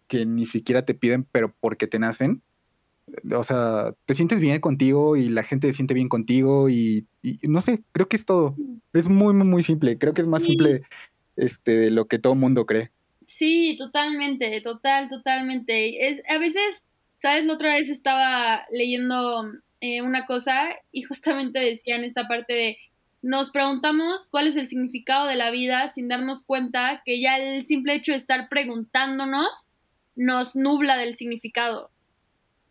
Speaker 2: que ni siquiera te piden, pero porque te nacen, o sea, te sientes bien contigo y la gente se siente bien contigo y, no sé, creo que es todo. Es muy, muy, muy simple. Creo que es más simple este, de lo que todo mundo cree.
Speaker 3: Sí, totalmente, total, totalmente. Es, a veces, ¿sabes? La otra vez estaba leyendo eh, una cosa y [laughs] justamente decía en esta parte de nos preguntamos cuál es el significado de la vida sin darnos cuenta que ya el simple hecho de estar preguntándonos nos nubla del significado.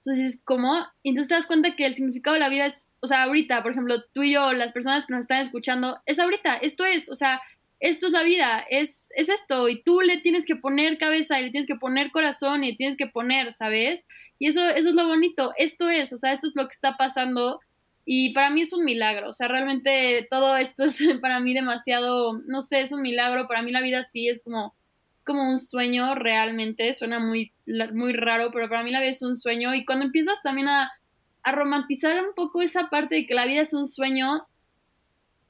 Speaker 3: Entonces, ¿cómo? Entonces te das cuenta que el significado de la vida es, o sea, ahorita, por ejemplo, tú y yo, las personas que nos están escuchando, es ahorita, esto es, o sea, esto es la vida, es, es esto, y tú le tienes que poner cabeza y le tienes que poner corazón y le tienes que poner, ¿sabes? Y eso, eso es lo bonito, esto es, o sea, esto es lo que está pasando y para mí es un milagro, o sea, realmente todo esto es [laughs] para mí demasiado, no sé, es un milagro, para mí la vida sí es como es como un sueño realmente, suena muy, muy raro, pero para mí la vida es un sueño y cuando empiezas también a, a romantizar un poco esa parte de que la vida es un sueño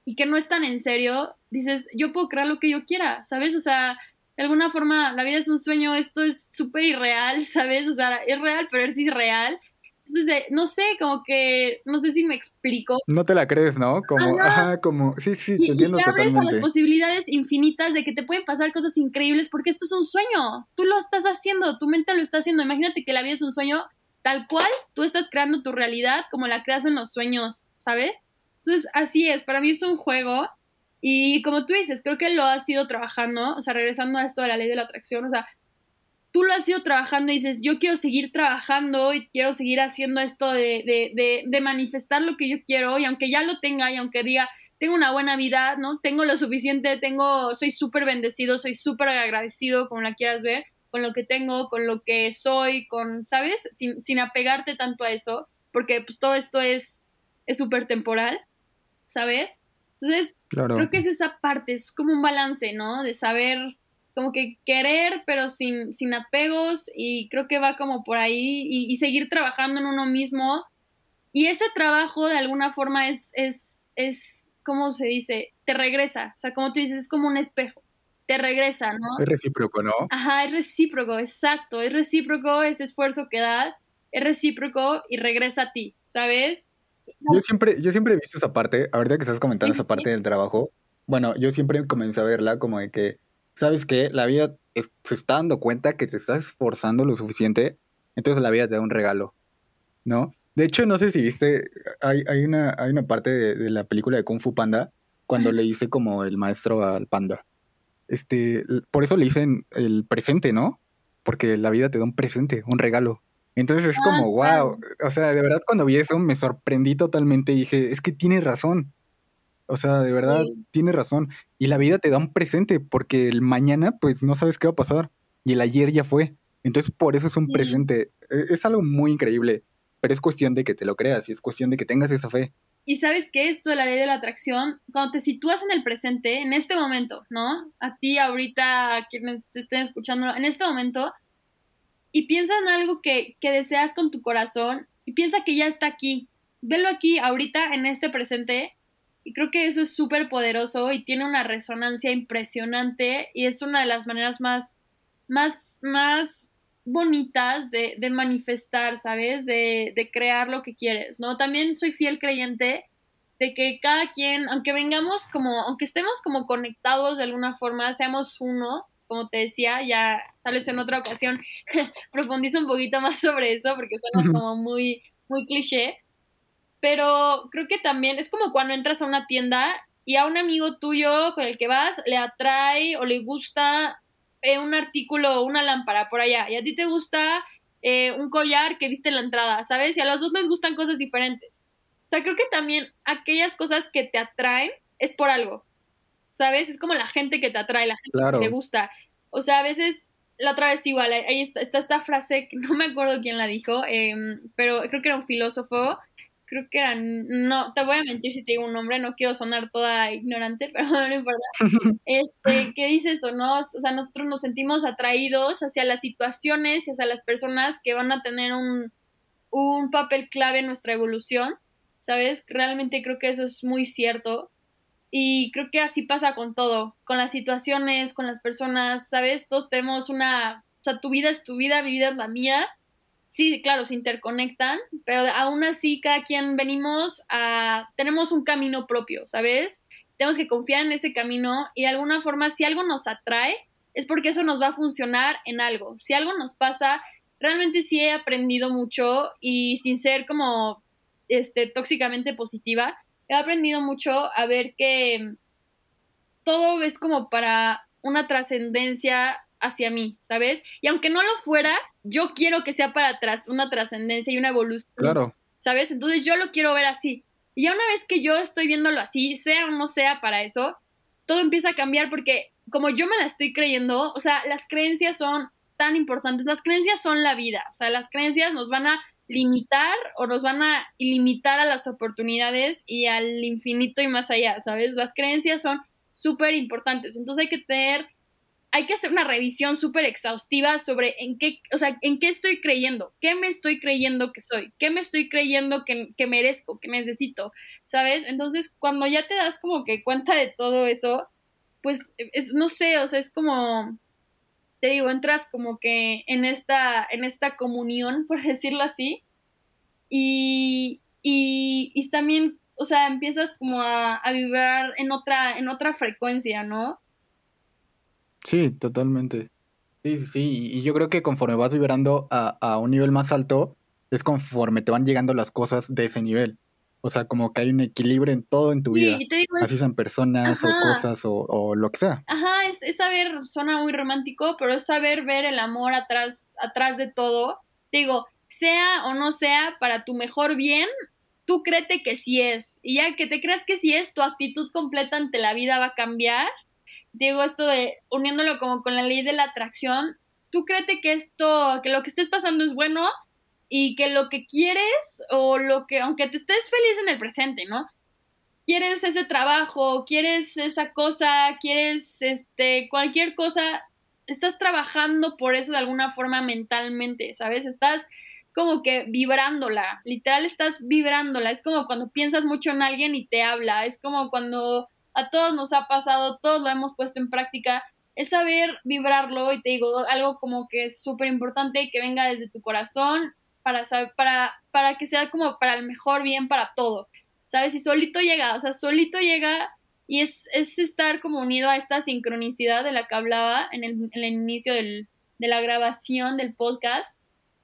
Speaker 3: y que no es tan en serio, dices, yo puedo crear lo que yo quiera, ¿sabes? O sea, de alguna forma la vida es un sueño, esto es súper irreal, [laughs] ¿sabes? O sea, es real, pero es irreal. Entonces, no sé, como que, no sé si me explico.
Speaker 2: No te la crees, ¿no? Como, ajá, como, sí, sí, te entiendo y te abres a las
Speaker 3: posibilidades infinitas de que te pueden pasar cosas increíbles porque esto es un sueño. Tú lo estás haciendo, tu mente lo está haciendo. Imagínate que la vida es un sueño tal cual, tú estás creando tu realidad como la creas en los sueños, ¿sabes? Entonces, así es, para mí es un juego y como tú dices, creo que lo has ido trabajando, o sea, regresando a esto de la ley de la atracción, o sea, tú lo has ido trabajando y dices, yo quiero seguir trabajando y quiero seguir haciendo esto de, de, de, manifestar lo que yo quiero y aunque ya lo tenga y aunque diga, tengo una buena vida, ¿no? Tengo lo suficiente, tengo, soy súper bendecido, soy súper agradecido, como la quieras ver, con lo que tengo, con lo que soy, con, ¿sabes? Sin, sin apegarte tanto a eso, porque pues todo esto es súper temporal, ¿sabes? Entonces, creo que es esa parte, es como un balance, ¿no? De saber como que querer, pero sin, sin apegos, y creo que va como por ahí, y, seguir trabajando en uno mismo. Y ese trabajo, de alguna forma, es, es, es, ¿cómo se dice? Te regresa, o sea, como tú dices, es como un espejo, te regresa, ¿no?
Speaker 2: Es recíproco, ¿no?
Speaker 3: Ajá, es recíproco, exacto, es recíproco ese esfuerzo que das, es recíproco y regresa a ti, ¿sabes?
Speaker 2: Yo siempre, yo siempre he visto esa parte, ahorita que estás comentando esa parte del trabajo, bueno, yo siempre comencé a verla como de que ¿sabes qué? La vida se está dando cuenta que te estás esforzando lo suficiente, entonces la vida te da un regalo, ¿no? De hecho, no sé si viste, hay, hay, una, hay una parte de, la película de Kung Fu Panda cuando le dice como el maestro al panda. Este, por eso le dicen el presente, ¿no? Porque la vida te da un presente, un regalo. Entonces es como, wow, o sea, de verdad cuando vi eso me sorprendí totalmente y dije, es que tiene razón. O sea, de verdad, tiene razón. Y la vida te da un presente, porque el mañana, pues no sabes qué va a pasar. Y el ayer ya fue. Entonces, por eso es un presente. E, es, algo muy increíble. Pero es cuestión de que te lo creas y es cuestión de que tengas esa fe.
Speaker 3: Y sabes que esto de la ley de la atracción, cuando te sitúas en el presente, en este momento, ¿no? A ti ahorita, a quienes estén escuchando, en este momento, y piensa en algo que, que deseas con tu corazón y piensa que ya está aquí. Velo aquí, ahorita, en este presente, y creo que eso es súper poderoso y tiene una resonancia impresionante y es una de las maneras más, más, más bonitas de, de manifestar, ¿sabes? De, de, crear lo que quieres, ¿no? También soy fiel creyente de que cada quien, aunque vengamos como, aunque estemos como conectados de alguna forma, seamos uno, como te decía, ya tal vez en otra ocasión [laughs] profundizo un poquito más sobre eso porque suena como muy, muy cliché, pero creo que también es como cuando entras a una tienda y a un amigo tuyo con el que vas le atrae o le gusta eh, un artículo o una lámpara por allá y a ti te gusta eh, un collar que viste en la entrada, ¿sabes? Y a los dos les gustan cosas diferentes. O sea, creo que también aquellas cosas que te atraen es por algo, ¿sabes? Es como la gente que te atrae, la gente que te gusta. O sea, a veces la otra vez igual, ahí está, esta frase, que [laughs] no me acuerdo quién la dijo, em, pero creo que era un filósofo creo que eran, no, te voy a mentir si te digo un nombre, no quiero sonar toda ignorante, [laughs] pero no importa, [laughs] este, ¿qué dices o no? O sea, nosotros nos sentimos atraídos hacia las situaciones y hacia las personas que van a tener un, papel clave en nuestra evolución, ¿sabes? Realmente creo que eso es muy cierto. Y creo que así pasa con todo, con las situaciones, con las personas, ¿sabes? Todos tenemos una, o sea, tu vida es tu vida, mi vida es la mía. Sí, claro, se interconectan, pero aún así cada quien venimos a, tenemos un camino propio, ¿sabes? Tenemos que confiar en ese camino y de alguna forma si algo nos atrae, es porque eso nos va a funcionar en algo. Si algo nos pasa, realmente sí he aprendido mucho y sin ser como este, tóxicamente positiva, he aprendido mucho a ver que todo es como para una trascendencia hacia mí, ¿sabes? Y aunque no lo fuera, yo quiero que sea para atrás, una trascendencia y una evolución.
Speaker 2: Claro.
Speaker 3: ¿Sabes? Entonces yo lo quiero ver así. Y ya una vez que yo estoy viéndolo así, sea o no sea para eso, todo empieza a cambiar porque como yo me la estoy creyendo, o sea, las creencias son tan importantes. Las creencias son la vida, o sea, las creencias nos van a limitar o nos van a limitar a las oportunidades y al infinito y más allá, ¿sabes? Las creencias son súper importantes, entonces hay que tener, hay que hacer una revisión súper exhaustiva sobre en qué, o sea, en qué estoy creyendo, qué me estoy creyendo que soy, qué me estoy creyendo que, que merezco, que necesito, ¿sabes? Entonces, cuando ya te das como que cuenta de todo eso, pues, es, no sé, o sea, es como te digo, entras como que en esta, en esta comunión, [laughs] por decirlo así, y, y, también, o sea, empiezas como a, a, vibrar en otra, en otra frecuencia, ¿no?
Speaker 2: Sí, totalmente. Sí, sí, sí, y yo creo que conforme vas vibrando a, a un nivel más alto, es conforme te van llegando las cosas de ese nivel. O sea, como que hay un equilibrio en todo en tu vida. Así sean personas o cosas o, lo que sea.
Speaker 3: Ajá, es, es, saber, suena muy romántico, pero es saber ver el amor atrás, atrás de todo. Te digo, sea o no sea para tu mejor bien, tú créete que sí es. Y ya que te creas que sí es, tu actitud completa ante la vida va a cambiar. Digo esto de uniéndolo como con la ley de la atracción, tú créete que esto, que lo que estés pasando es bueno y que lo que quieres o lo que, aunque te estés feliz en el presente, ¿no? Quieres ese trabajo, quieres esa cosa, quieres este, cualquier cosa, estás trabajando por eso de alguna forma mentalmente, ¿sabes? Estás como que vibrándola, literal estás vibrándola, es como cuando piensas mucho en alguien y te habla, es como cuando a todos nos ha pasado, todos lo hemos puesto en práctica, es saber vibrarlo y te digo algo como que es súper importante que venga desde tu corazón para, para, para que sea como para el mejor bien para todo, ¿sabes? Y solito llega, o sea, solito llega y es, es estar como unido a esta sincronicidad de la que hablaba en el, en el inicio del, de la grabación del podcast,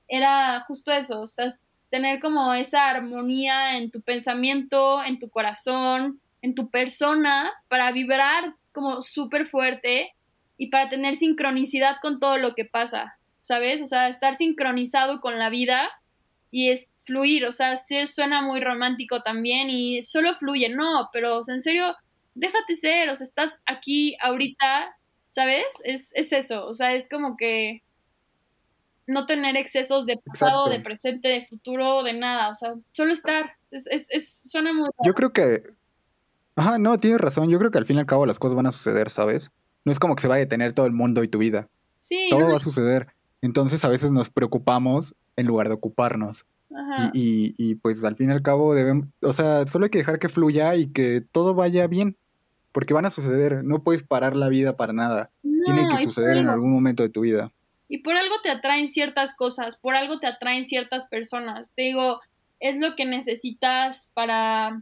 Speaker 3: era justo eso, o sea, tener como esa armonía en tu pensamiento, en tu corazón, en tu persona, para vibrar como súper fuerte y para tener sincronicidad con todo lo que pasa. ¿sabes? O sea, estar sincronizado con la vida y es fluir, o sea, sí suena muy romántico también y solo fluye, no, pero en serio, déjate ser, o sea, estás aquí ahorita, ¿sabes? Es, es eso, o sea, es como que no tener excesos de pasado, de presente, de futuro, de nada, o sea, solo estar, es, es, es suena muy...
Speaker 2: Yo creo que... Ajá, no, tienes razón, yo creo que al fin y al cabo las cosas van a suceder, ¿sabes? No es como que se va a detener todo el mundo y tu vida.
Speaker 3: Sí.
Speaker 2: Todo va a suceder. Entonces a veces nos preocupamos en lugar de ocuparnos. Y, y, pues al fin y al cabo debemos, o sea, solo hay que dejar que fluya y que todo vaya bien, porque van a suceder, no puedes parar la vida para nada, tiene que suceder en algún momento de tu vida.
Speaker 3: Y por algo te atraen ciertas cosas, por algo te atraen ciertas personas, te digo, es lo que necesitas para,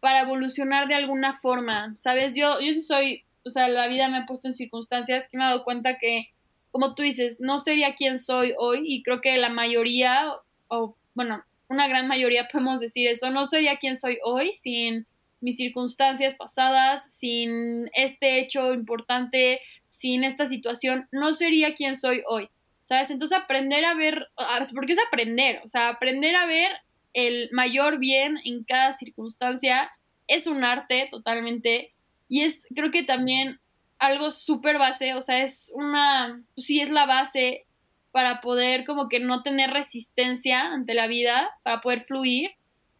Speaker 3: para evolucionar de alguna forma, ¿sabes? Yo, yo sí soy, o sea, la vida me ha puesto en circunstancias que me he dado cuenta que como tú dices, no sería quien soy hoy y creo que la mayoría, o bueno, una gran mayoría [laughs] podemos decir eso, no sería quien soy hoy sin mis circunstancias pasadas, sin este hecho importante, sin esta situación, no sería quien soy hoy. ¿Sabes? Entonces aprender a ver, porque es aprender, o sea, aprender a ver el mayor bien en cada circunstancia es un arte totalmente y es creo que también algo súper base, o sea, es una, pues sí es la base para poder como que no tener resistencia ante la vida, para poder fluir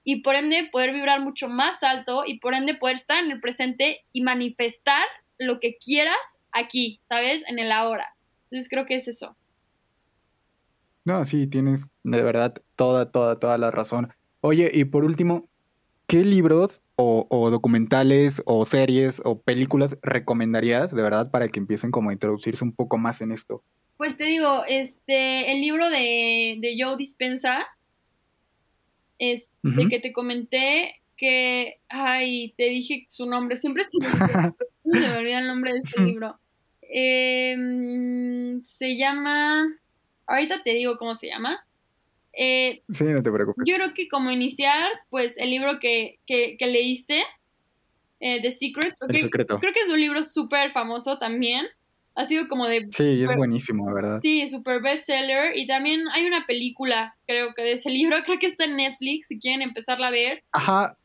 Speaker 3: y por ende poder vibrar mucho más alto y por ende poder estar en el presente y manifestar lo que quieras aquí, ¿sabes? En el ahora. Entonces creo que es eso.
Speaker 2: No, sí, tienes de verdad toda, toda, toda la razón. Oye, y por último, ¿qué libros o, documentales o series o películas recomendarías de verdad para que empiecen como a introducirse un poco más en esto?
Speaker 3: Pues te digo, este, el libro de, de Joe Dispensa, este, que te comenté, que, ay, te dije su nombre, siempre se me, olvida [laughs] el nombre de este libro. Em, se llama, ahorita te digo cómo se llama,
Speaker 2: eh, sí, no te preocupes.
Speaker 3: Yo creo que como iniciar, pues el libro que, que, leíste, eh, The Secret,
Speaker 2: el secreto.
Speaker 3: creo que es un libro súper famoso también. Ha sido como de...
Speaker 2: Sí, es buenísimo, la verdad.
Speaker 3: Sí, súper bestseller. Y también hay una película, creo que de ese libro, [laughs] creo que está en Netflix, si quieren empezarla a ver.
Speaker 2: Ajá.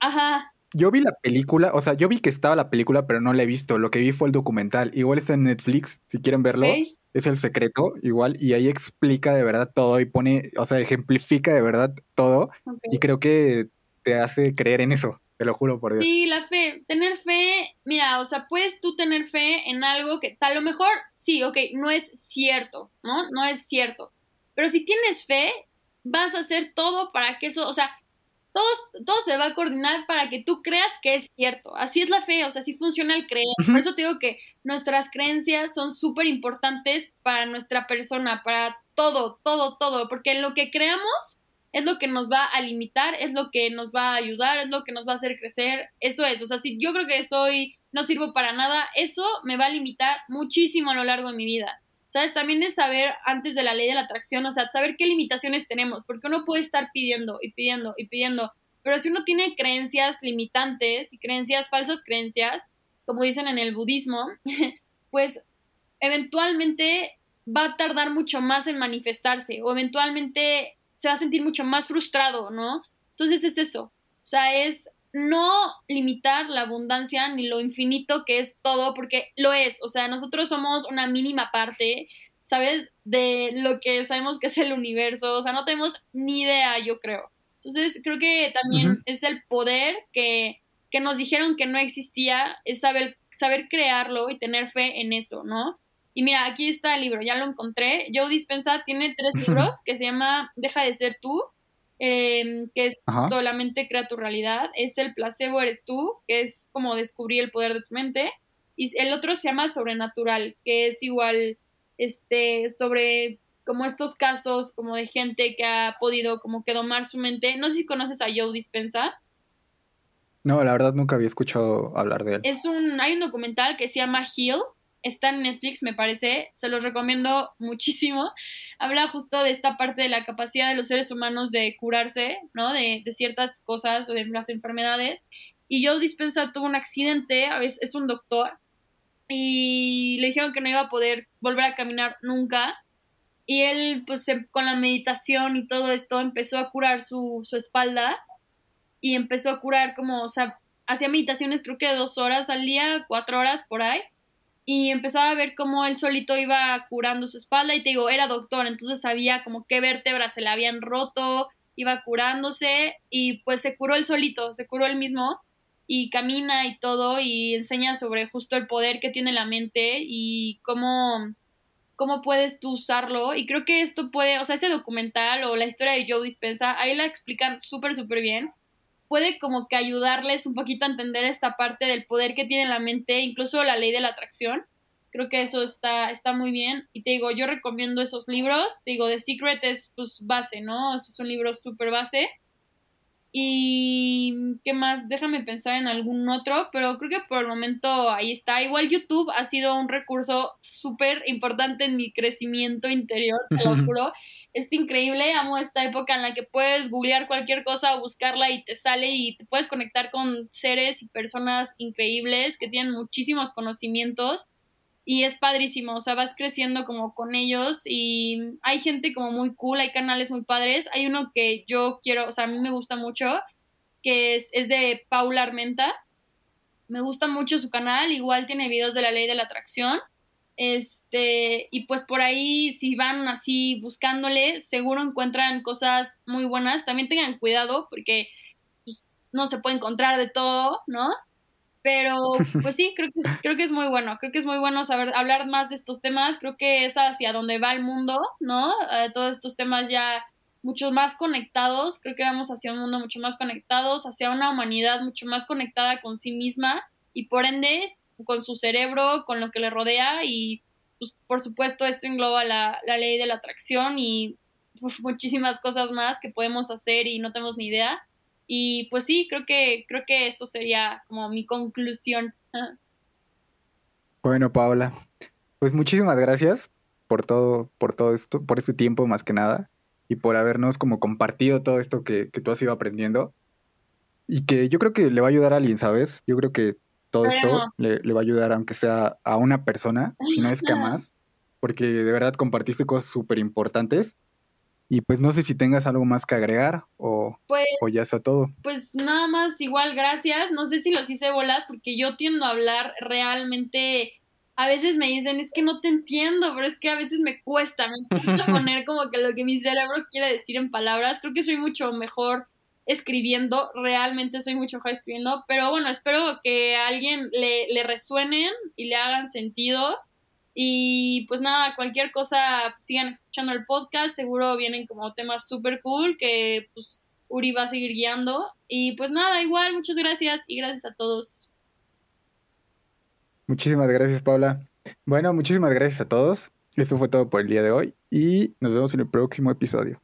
Speaker 3: Ajá.
Speaker 2: Yo vi la película, o sea, yo vi que estaba la película, pero no la he visto. Lo que vi fue el documental. Igual está en Netflix, si quieren verlo es el secreto, igual, y ahí explica de verdad todo y pone, o sea, ejemplifica de verdad todo. Y creo que te hace creer en eso, te lo juro por Dios.
Speaker 3: Sí, la fe, tener fe, mira, o sea, puedes tú tener fe en algo que a lo mejor, sí, ok, no es cierto, ¿no? No es cierto. Pero si tienes fe, vas a hacer todo para que eso, o sea, todo, todo se va a coordinar para que tú creas que es cierto. Así es la fe, o sea, así funciona el creer. Por eso te digo que nuestras creencias son súper importantes para nuestra persona, para todo, todo, todo, porque lo que creamos es lo que nos va a limitar, es lo que nos va a ayudar, es lo que nos va a hacer crecer. Eso es, o sea, si yo creo que soy, no sirvo para nada, eso me va a limitar muchísimo a lo largo de mi vida. ¿Sabes? También es saber antes de la ley de la atracción, o sea, saber qué limitaciones tenemos, porque uno puede estar pidiendo y pidiendo y pidiendo, pero si uno tiene creencias limitantes y creencias, falsas creencias, como dicen en el budismo, [laughs] pues eventualmente va a tardar mucho más en manifestarse o eventualmente se va a sentir mucho más frustrado, ¿no? Entonces es eso, o sea, es no limitar la abundancia ni lo infinito que es todo, porque lo es, o sea, nosotros somos una mínima parte, ¿sabes? De lo que sabemos que es el universo, o sea, no tenemos ni idea, yo creo. Entonces, creo que también es el poder que, que, nos dijeron que no existía, es saber, saber crearlo y tener fe en eso, ¿no? Y mira, aquí está el libro, ya lo encontré. Joe Dispensa tiene tres [laughs] libros que se llama Deja de ser tú, Em, que es solamente crea tu realidad, es el placebo eres tú, que es como descubrir el poder de tu mente, y el otro se llama sobrenatural, que es igual, este, sobre como estos casos como de gente que ha podido como que domar su mente. No sé si conoces a Joe Dispensa.
Speaker 2: No, la verdad nunca había escuchado hablar de él.
Speaker 3: Es un, hay un documental que se llama Heal, Está en Netflix, me parece. Se los recomiendo muchísimo. [laughs] Habla justo de esta parte de la capacidad de los seres humanos de curarse, ¿no? De, ciertas cosas de las enfermedades. Y Joe Dispensa tuvo un accidente, es, un doctor, y le dijeron que no iba a poder volver a caminar nunca. Y él, pues con la meditación y todo esto, empezó a curar su, su espalda y empezó a curar como, o sea, hacía meditaciones creo que dos horas al día, cuatro horas por ahí y empezaba a ver cómo él solito iba curando su espalda y te digo, era doctor, entonces sabía como qué vértebras se le habían roto, iba curándose y pues se curó él solito, se curó él mismo y camina y todo y enseña sobre justo el poder que tiene la mente y cómo, cómo puedes tú usarlo y creo que esto puede, o sea, ese documental o la historia de Joe Dispensa, ahí la explican súper, súper bien puede como que ayudarles un poquito a entender esta parte del poder que tiene la mente, incluso la ley de la atracción. Creo que eso está, está muy bien. Y te digo, yo recomiendo esos libros. Te digo, The Secret es pues base, ¿no? Es un libro súper base. Y qué más, déjame pensar en algún otro, pero creo que por el momento ahí está. Igual YouTube ha sido un recurso súper importante en mi crecimiento interior, te lo [laughs] juro es increíble, amo esta época en la que puedes googlear cualquier cosa, buscarla y te sale y te puedes conectar con seres y personas increíbles que tienen muchísimos conocimientos y es padrísimo, o sea, vas creciendo como con ellos y hay gente como muy cool, hay canales muy padres, hay uno que yo quiero, o sea, a mí me gusta mucho, que es, es de Paula Armenta, me gusta mucho su canal, igual tiene videos de la ley de la atracción este, y pues por ahí, si van así buscándole, seguro encuentran cosas muy buenas. También tengan cuidado porque pues, no se puede encontrar de todo, ¿no? Pero [laughs] pues sí, creo que, creo que es muy bueno. Creo que es muy bueno saber hablar más de estos temas. Creo que es hacia donde va el mundo, ¿no? Eh, todos estos temas ya mucho más conectados, creo que vamos hacia un mundo mucho más conectados, hacia una humanidad mucho más conectada con sí misma y por ende con su cerebro, con lo que le rodea y pues, por supuesto esto engloba la, la ley de la atracción y muchísimas cosas más que podemos hacer y no tenemos ni idea. Y pues sí, creo que, creo que eso sería como mi conclusión. [laughs]
Speaker 2: Bueno, Paola, pues muchísimas gracias por todo, por todo esto, por este tiempo más que nada, y por habernos como compartido todo esto que, que tú has ido aprendiendo. Y que yo creo que le va a ayudar a alguien, ¿sabes? Yo creo que todo esto le, le, va a ayudar, aunque sea a una persona, si no es que a más, porque de verdad compartiste cosas súper importantes y pues no sé si tengas algo más que agregar o,
Speaker 3: pues,
Speaker 2: o ya sea todo.
Speaker 3: Pues nada más, igual gracias. No sé si los hice bolas porque yo tiendo a hablar realmente. A veces me dicen, es que no te entiendo, pero es que a veces me cuesta, me [laughs] cuesta poner como que lo que mi cerebro quiere decir en palabras. Creo que soy mucho mejor escribiendo, realmente soy mucho mejor escribiendo, pero bueno, espero que a alguien le, le resuenen y le hagan sentido y pues nada, cualquier cosa, sigan escuchando el podcast, seguro vienen como temas súper cool que pues Uri va a seguir guiando. Y pues nada, igual, muchas gracias y gracias a todos.
Speaker 2: Muchísimas gracias, Paula. Bueno, muchísimas gracias a todos. Esto fue todo por el día de hoy y nos vemos en el próximo episodio.